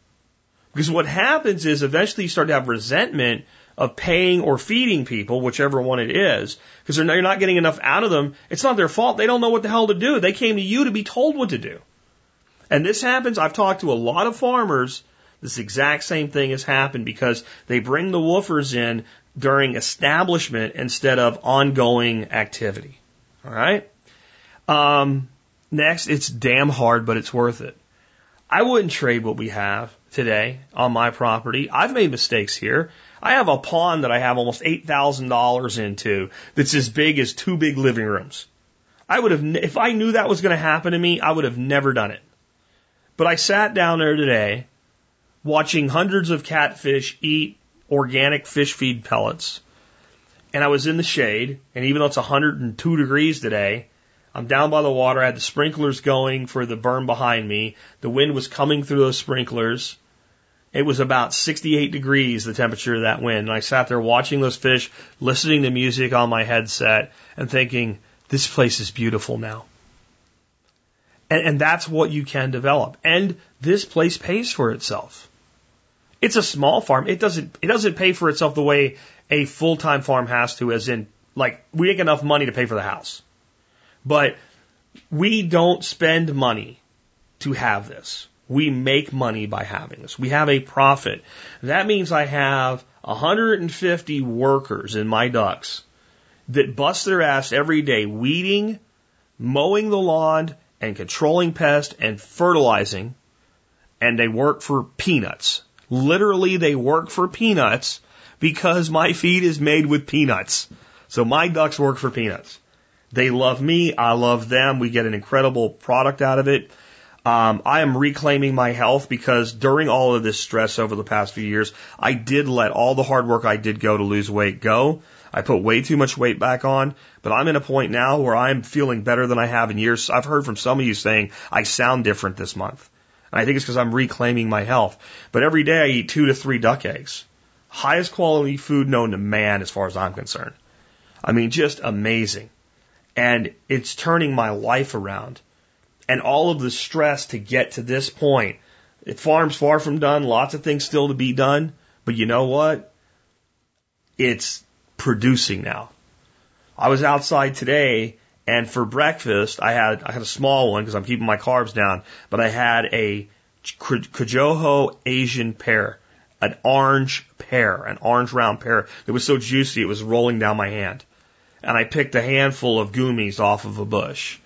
Because what happens is eventually you start to have resentment of paying or feeding people, whichever one it is, because you're not getting enough out of them. It's not their fault. They don't know what the hell to do. They came to you to be told what to do. And this happens. I've talked to a lot of farmers. This exact same thing has happened because they bring the WWOOFers in during establishment instead of ongoing activity. All right. Um, next, it's damn hard, but it's worth it. I wouldn't trade what we have today on my property. I've made mistakes here. I have a pond that I have almost $8,000 into that's as big as two big living rooms. I would have, if I knew that was going to happen to me, I would have never done it. But I sat down there today watching hundreds of catfish eat organic fish feed pellets. And I was in the shade, and even though it's 102 degrees today, I'm down by the water. I had the sprinklers going for the berm behind me. The wind was coming through those sprinklers. It was about 68 degrees, the temperature of that wind. And I sat there watching those fish, listening to music on my headset, and thinking, this place is beautiful now. And, and that's what you can develop. And this place pays for itself. It's a small farm. It doesn't, it doesn't pay for itself the way a full-time farm has to, as in, like, we make enough money to pay for the house. But we don't spend money to have this. We make money by having this. We have a profit. That means I have 150 workers in my ducks that bust their ass every day weeding, mowing the lawn, and controlling pests and fertilizing, and they work for peanuts. Literally, they work for peanuts because my feed is made with peanuts. So my ducks work for peanuts. They love me. I love them. We get an incredible product out of it. Um, I am reclaiming my health because during all of this stress over the past few years, I did let all the hard work I did go to lose weight go. I put way too much weight back on, but I'm in a point now where I'm feeling better than I have in years. I've heard from some of you saying I sound different this month. And I think it's because I'm reclaiming my health. But every day I eat two to three duck eggs. Highest quality food known to man as far as I'm concerned. I mean, just amazing. And it's turning my life around and all of the stress to get to this point. The farm's far from done, lots of things still to be done, but you know what? It's producing now. I was outside today and for breakfast I had I had a small one because I'm keeping my carbs down, but I had a Chojuro Asian pear, an orange pear, an orange round pear that was so juicy it was rolling down my hand. And I picked a handful of goumis off of a bush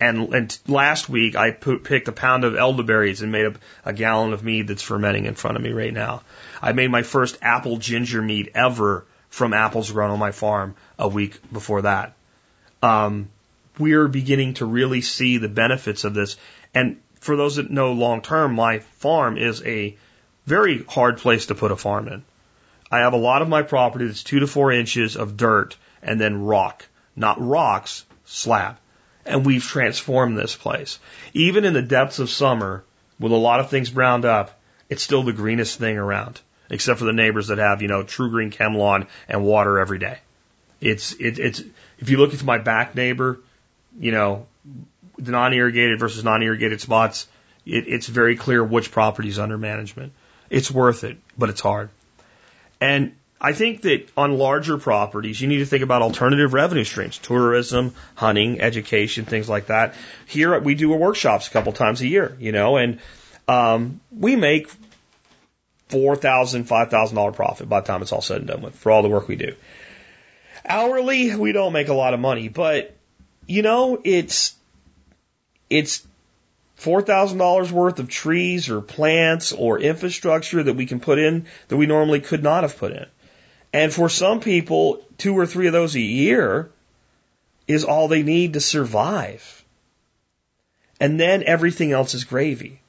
and, and last week I put, picked a pound of elderberries and made a, a gallon of mead that's fermenting in front of me right now. I made my first apple ginger mead ever from apples grown on my farm a week before that. Um, we're beginning to really see the benefits of this. And for those that know long term, my farm is a very hard place to put a farm in. I have a lot of my property that's two to four inches of dirt and then rock, not rocks, slab and we've transformed this place. Even in the depths of summer, with a lot of things browned up, it's still the greenest thing around, except for the neighbors that have, you know, TruGreen ChemLawn and water every day. It's, it, it's, if you look into my back neighbor, you know, the non-irrigated versus non-irrigated spots, it, it's very clear which property is under management. It's worth it, but it's hard. And I think that on larger properties, you need to think about alternative revenue streams, tourism, hunting, education, things like that. Here we do workshops a couple times a year, you know, and um, we make four thousand, five thousand dollar profit by the time it's all said and done with for all the work we do. Hourly, we don't make a lot of money, but you know, it's it's four thousand dollars worth of trees or plants or infrastructure that we can put in that we normally could not have put in. And for some people, two or three of those a year is all they need to survive. And then everything else is gravy.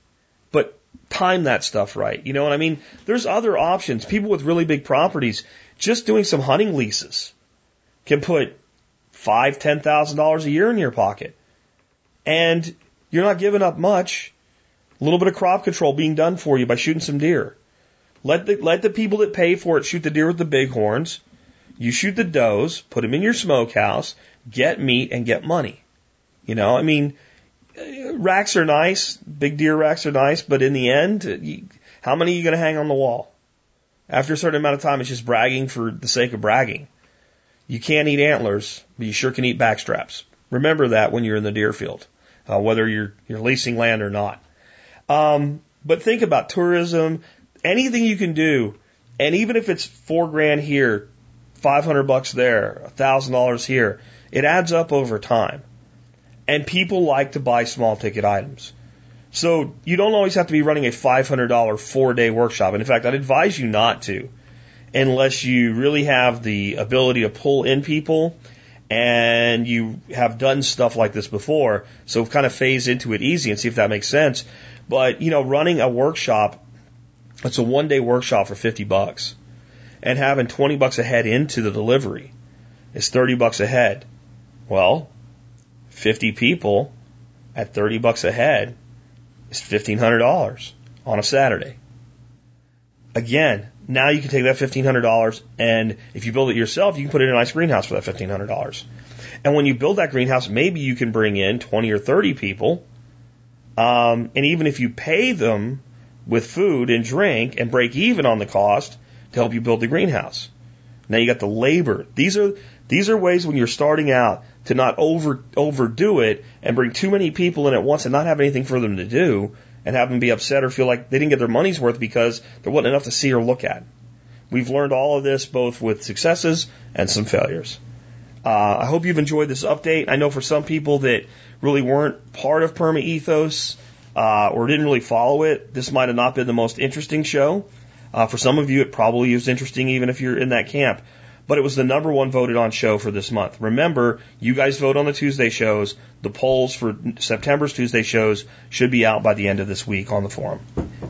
But time that stuff right. You know what I mean? There's other options. People with really big properties, just doing some hunting leases can put five, ten thousand dollars a year in your pocket. And you're not giving up much. A little bit of crop control being done for you by shooting some deer. Let the, let the people that pay for it shoot the deer with the big horns. You shoot the does, put them in your smokehouse, get meat and get money. You know, I mean, racks are nice, big deer racks are nice, but in the end, you, how many are you going to hang on the wall? After a certain amount of time, it's just bragging for the sake of bragging. You can't eat antlers, but you sure can eat backstraps. Remember that when you're in the deer field, uh, whether you're you're leasing land or not. Um, but think about tourism, anything you can do, and even if it's four grand here, five hundred bucks there, a thousand dollars here, it adds up over time. And people like to buy small ticket items. So you don't always have to be running a $500 four day workshop. And in fact, I'd advise you not to unless you really have the ability to pull in people and you have done stuff like this before. So kind of phase into it easy and see if that makes sense. But, you know, running a workshop, it's a one day workshop for 50 bucks and having 20 bucks a head into the delivery is 30 bucks a head. Well, 50 people at 30 bucks a head is $1,500 on a Saturday. Again, now you can take that $1,500 and if you build it yourself, you can put it in a nice greenhouse for that $1,500. And when you build that greenhouse, maybe you can bring in 20 or 30 people. Um, and even if you pay them with food and drink and break even on the cost to help you build the greenhouse. Now you got the labor. These are, these are ways when you're starting out to not over, overdo it and bring too many people in at once and not have anything for them to do and have them be upset or feel like they didn't get their money's worth because there wasn't enough to see or look at. We've learned all of this both with successes and some failures. Uh, I hope you've enjoyed this update. I know for some people that really weren't part of Perma Ethos uh, or didn't really follow it, this might have not been the most interesting show. Uh, for some of you, it probably is interesting even if you're in that camp but it was the number one voted on show for this month. Remember, you guys vote on the Tuesday shows. The polls for September's Tuesday shows should be out by the end of this week on the forum.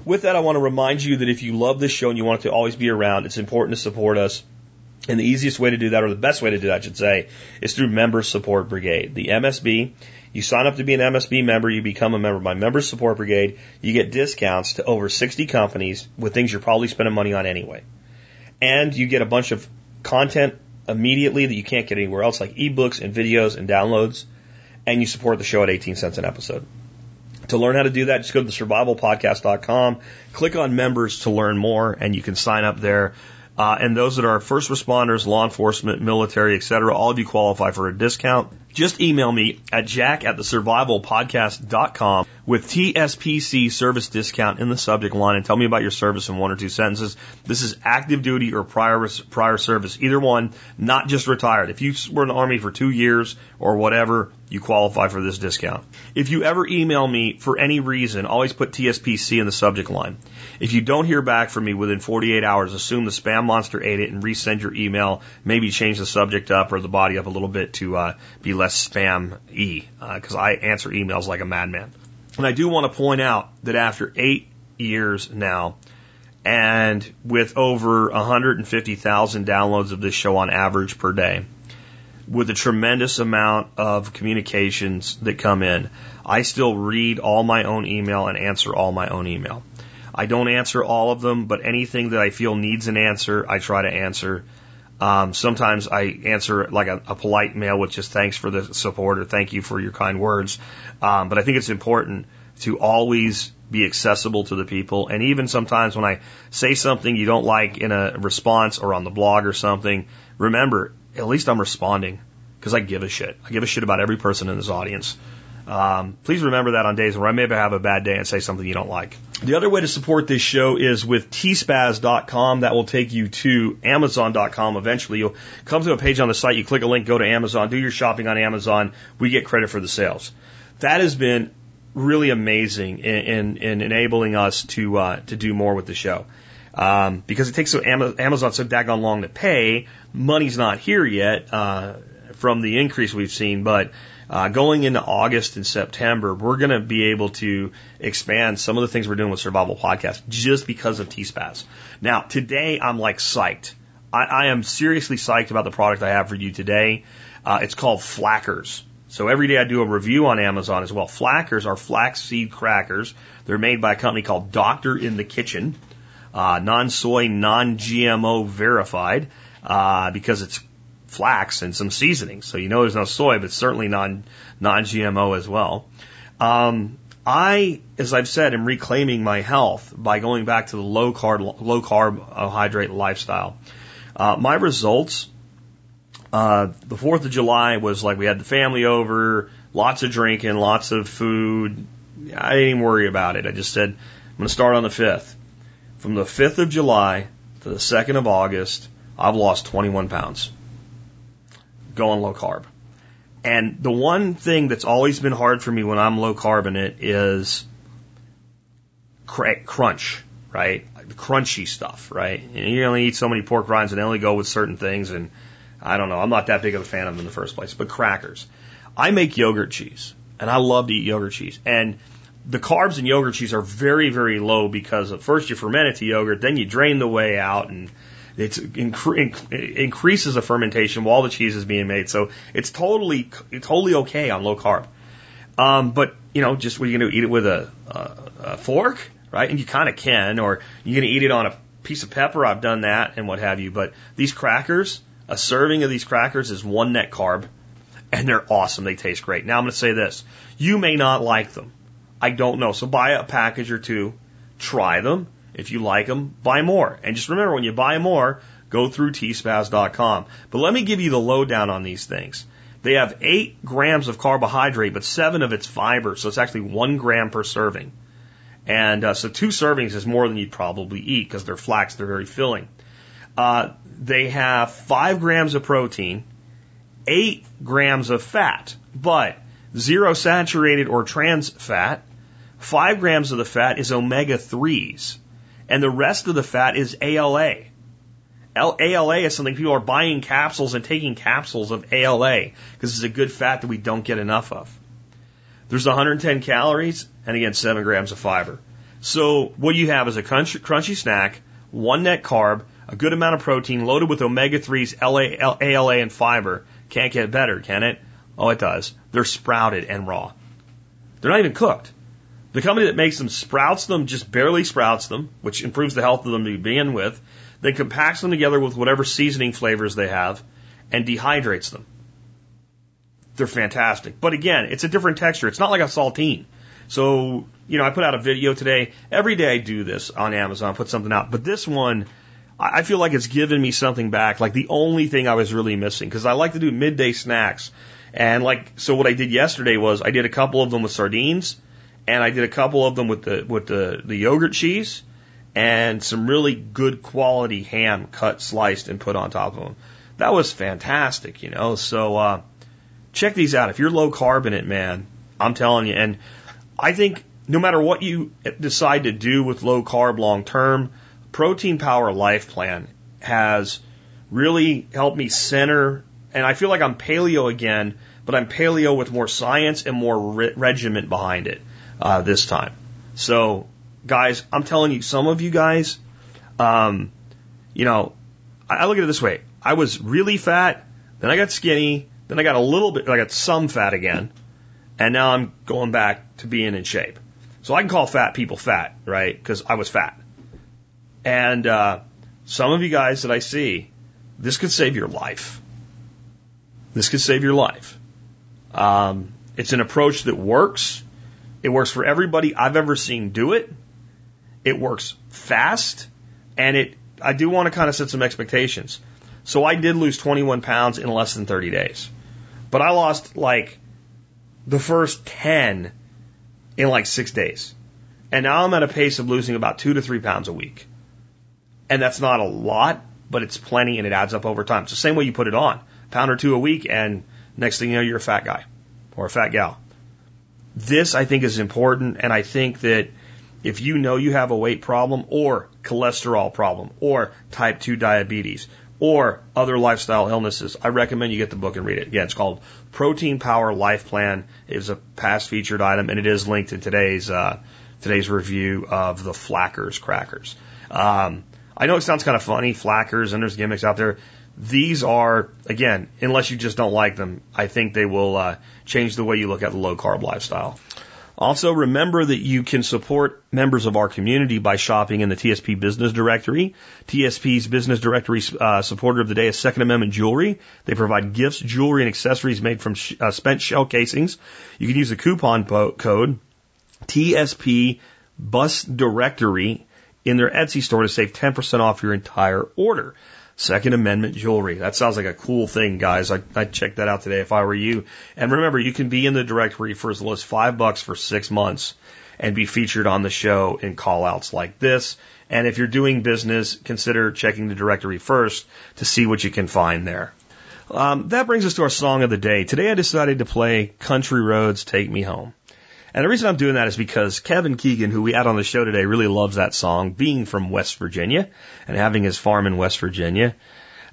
With that, I want to remind you that if you love this show and you want it to always be around, it's important to support us. And the easiest way to do that, or the best way to do that, I should say, is through Member Support Brigade. The MSB, you sign up to be an MSB member, you become a member of my Member Support Brigade, you get discounts to over 60 companies with things you're probably spending money on anyway. And you get a bunch of content immediately that you can't get anywhere else, like ebooks and videos and downloads, and you support the show at 18 cents an episode. To learn how to do that, just go to survivalpodcast.com, click on members to learn more, and you can sign up there. Uh, and those that are first responders, law enforcement, military, etc., all of you qualify for a discount. Just email me at jack at the survivalpodcast.com with TSPC service discount in the subject line and tell me about your service in one or two sentences. This is active duty or prior, prior service, either one, not just retired. If you were in the Army for two years or whatever, you qualify for this discount. If you ever email me for any reason, always put TSPC in the subject line. If you don't hear back from me within 48 hours, assume the spam monster ate it and resend your email. Maybe change the subject up or the body up a little bit to uh, be less spam E because uh, I answer emails like a madman. And I do want to point out that after eight years now, and with over 150,000 downloads of this show on average per day, with a tremendous amount of communications that come in, I still read all my own email and answer all my own email. I don't answer all of them, but anything that I feel needs an answer, I try to answer. Um, sometimes I answer like a, a, polite mail with just thanks for the support or thank you for your kind words. Um, but I think it's important to always be accessible to the people. And even sometimes when I say something you don't like in a response or on the blog or something, remember, at least I'm responding because I give a shit. I give a shit about every person in this audience. Um, please remember that on days where I maybe have a bad day and say something you don't like. The other way to support this show is with tspaz.com. That will take you to amazon.com. Eventually, you'll come to a page on the site. You click a link, go to Amazon, do your shopping on Amazon. We get credit for the sales. That has been really amazing in, in, in enabling us to uh, to do more with the show. Um, because it takes so Amazon so daggone long to pay. Money's not here yet uh, from the increase we've seen, but uh, going into August and September, we're going to be able to expand some of the things we're doing with Survival Podcast just because of T-Spaz. Now, today I'm like psyched. I, I am seriously psyched about the product I have for you today. Uh, it's called Flackers. So every day I do a review on Amazon as well. Flackers are flaxseed crackers. They're made by a company called Doctor in the Kitchen, uh, non-soy, non-GMO verified, uh, because it's flax and some seasoning. So you know there's no soy, but certainly non non GMO as well. Um, I, as I've said, am reclaiming my health by going back to the low carb, low carbohydrate lifestyle. Uh, my results, uh, the 4th of July was like we had the family over, lots of drinking, lots of food. I didn't even worry about it. I just said, I'm going to start on the 5th. From the 5th of July to the 2nd of August, I've lost 21 pounds going low carb. And the one thing that's always been hard for me when I'm low carb in it is crunch, right? The crunchy stuff, right? And you only eat so many pork rinds and they only go with certain things. And I don't know, I'm not that big of a fan of them in the first place. But crackers. I make yogurt cheese and I love to eat yogurt cheese. And the carbs in yogurt cheese are very, very low because at first you ferment it to yogurt, then you drain the whey out and it incre- increases the fermentation while the cheese is being made. So it's totally, totally okay on low carb. Um, but you know, just what are you going to eat it with a, a, a fork, right? And you kind of can, or you're going to eat it on a piece of pepper. I've done that and what have you. But these crackers, a serving of these crackers is one net carb, and they're awesome. They taste great. Now I'm going to say this: you may not like them. I don't know. So buy a package or two, try them. If you like them, buy more. And just remember, when you buy more, go through tspaz.com. But let me give you the lowdown on these things. They have eight grams of carbohydrate, but seven of it's fiber, so it's actually one gram per serving. And uh, so two servings is more than you'd probably eat because they're flax, they're very filling. Uh, they have five grams of protein, eight grams of fat, but zero saturated or trans fat. Five grams of the fat is omega 3s and the rest of the fat is ALA. ALA is something people are buying capsules and taking capsules of ALA because it's a good fat that we don't get enough of. There's 110 calories and again 7 grams of fiber. So what you have is a crunchy, crunchy snack, one net carb, a good amount of protein loaded with omega 3s, LA, ALA, and fiber. Can't get better, can it? Oh, it does. They're sprouted and raw. They're not even cooked. The company that makes them sprouts them, just barely sprouts them, which improves the health of them to begin with, then compacts them together with whatever seasoning flavors they have and dehydrates them. They're fantastic. But again, it's a different texture. It's not like a saltine. So, you know, I put out a video today. Every day I do this on Amazon, put something out. But this one, I feel like it's given me something back, like the only thing I was really missing. Because I like to do midday snacks. And like, so what I did yesterday was I did a couple of them with sardines and I did a couple of them with the with the, the yogurt cheese and some really good quality ham cut sliced and put on top of them. That was fantastic, you know. So uh, check these out. If you're low carb in it, man, I'm telling you. And I think no matter what you decide to do with low carb long term, Protein Power Life Plan has really helped me center. And I feel like I'm paleo again, but I'm paleo with more science and more re- regiment behind it uh, this time. So, guys, I'm telling you, some of you guys, um, you know, I, I look at it this way: I was really fat, then I got skinny, then I got a little bit, I got some fat again, and now I'm going back to being in shape. So I can call fat people fat, right? Because I was fat. And uh, some of you guys that I see, this could save your life. This could save your life. Um, it's an approach that works. It works for everybody I've ever seen do it. It works fast, and it. I do want to kind of set some expectations. So I did lose 21 pounds in less than 30 days, but I lost like the first 10 in like six days, and now I'm at a pace of losing about two to three pounds a week, and that's not a lot, but it's plenty, and it adds up over time. It's the same way you put it on, pound or two a week, and next thing you know, you're a fat guy or a fat gal. This I think is important, and I think that if you know you have a weight problem or cholesterol problem or type 2 diabetes or other lifestyle illnesses, I recommend you get the book and read it. Again, it's called Protein Power Life Plan. It is a past featured item, and it is linked in today's uh, today's review of the Flackers crackers. Um, I know it sounds kind of funny, Flackers, and there's gimmicks out there. These are, again, unless you just don't like them, I think they will uh, change the way you look at the low carb lifestyle. Also, remember that you can support members of our community by shopping in the TSP Business Directory. TSP's Business Directory uh, supporter of the day is Second Amendment Jewelry. They provide gifts, jewelry, and accessories made from sh- uh, spent shell casings. You can use the coupon po- code TSP Bus Directory in their Etsy store to save 10% off your entire order. Second Amendment jewelry. That sounds like a cool thing, guys. I, I'd check that out today if I were you. And remember, you can be in the directory for as low as five bucks for six months and be featured on the show in call outs like this. And if you're doing business, consider checking the directory first to see what you can find there. Um, that brings us to our song of the day. Today I decided to play Country Roads Take Me Home. And the reason I'm doing that is because Kevin Keegan, who we had on the show today, really loves that song, being from West Virginia and having his farm in West Virginia.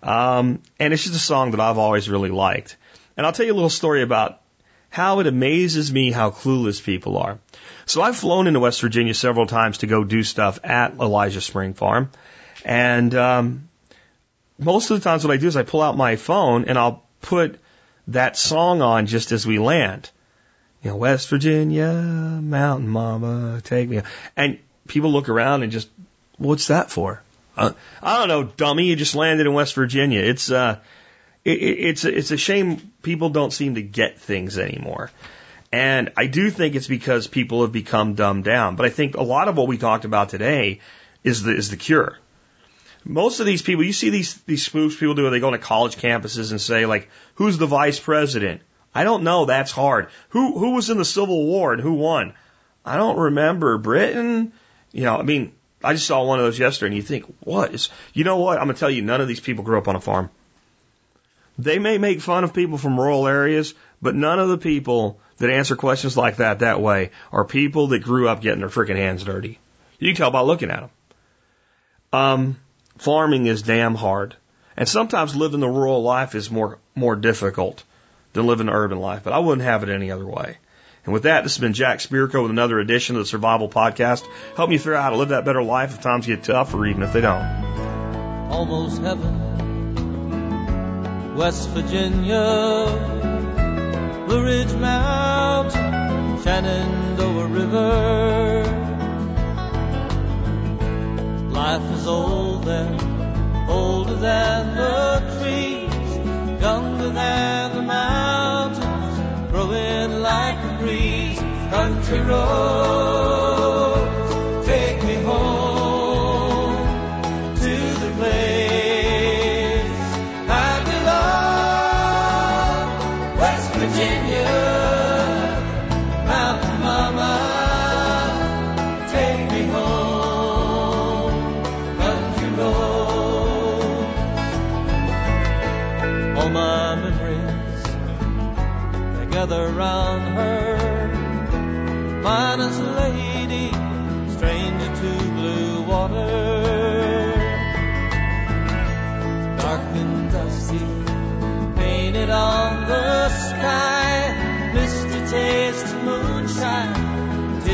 Um, and it's just a song that I've always really liked. And I'll tell you a little story about how it amazes me how clueless people are. So I've flown into West Virginia several times to go do stuff at Elijah Spring Farm. And um, most of the times what I do is I pull out my phone and I'll put that song on just as we land. You know, West Virginia, Mountain Mama, take me. And people look around and just, what's that for? Uh, I don't know, dummy. You just landed in West Virginia. It's uh, it, it's it's a shame people don't seem to get things anymore. And I do think it's because people have become dumbed down. But I think a lot of what we talked about today is the is the cure. Most of these people, you see these these spoofs people do, they go to college campuses and say like, "Who's the vice president?" I don't know. That's hard. Who who was in the Civil War and who won? I don't remember. Britain. You know, I mean, I just saw one of those yesterday, and you think, what is? You know what? I'm gonna tell you, none of these people grew up on a farm. They may make fun of people from rural areas, but none of the people that answer questions like that that way are people that grew up getting their freaking hands dirty. You can tell by looking at them. Um, farming is damn hard, and sometimes living the rural life is more more difficult than living urban life. But I wouldn't have it any other way. And with that, this has been Jack Spirko with another edition of the Survival Podcast, helping you figure out how to live that better life if times get tough or even if they don't. almost heaven. West Virginia, Blue Ridge Mountain, Shenandoah River. Life is old there, older than the trees, younger than the mountains, growing like a breeze. Country roads,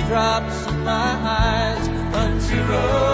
teardrops in my eyes. Country roads,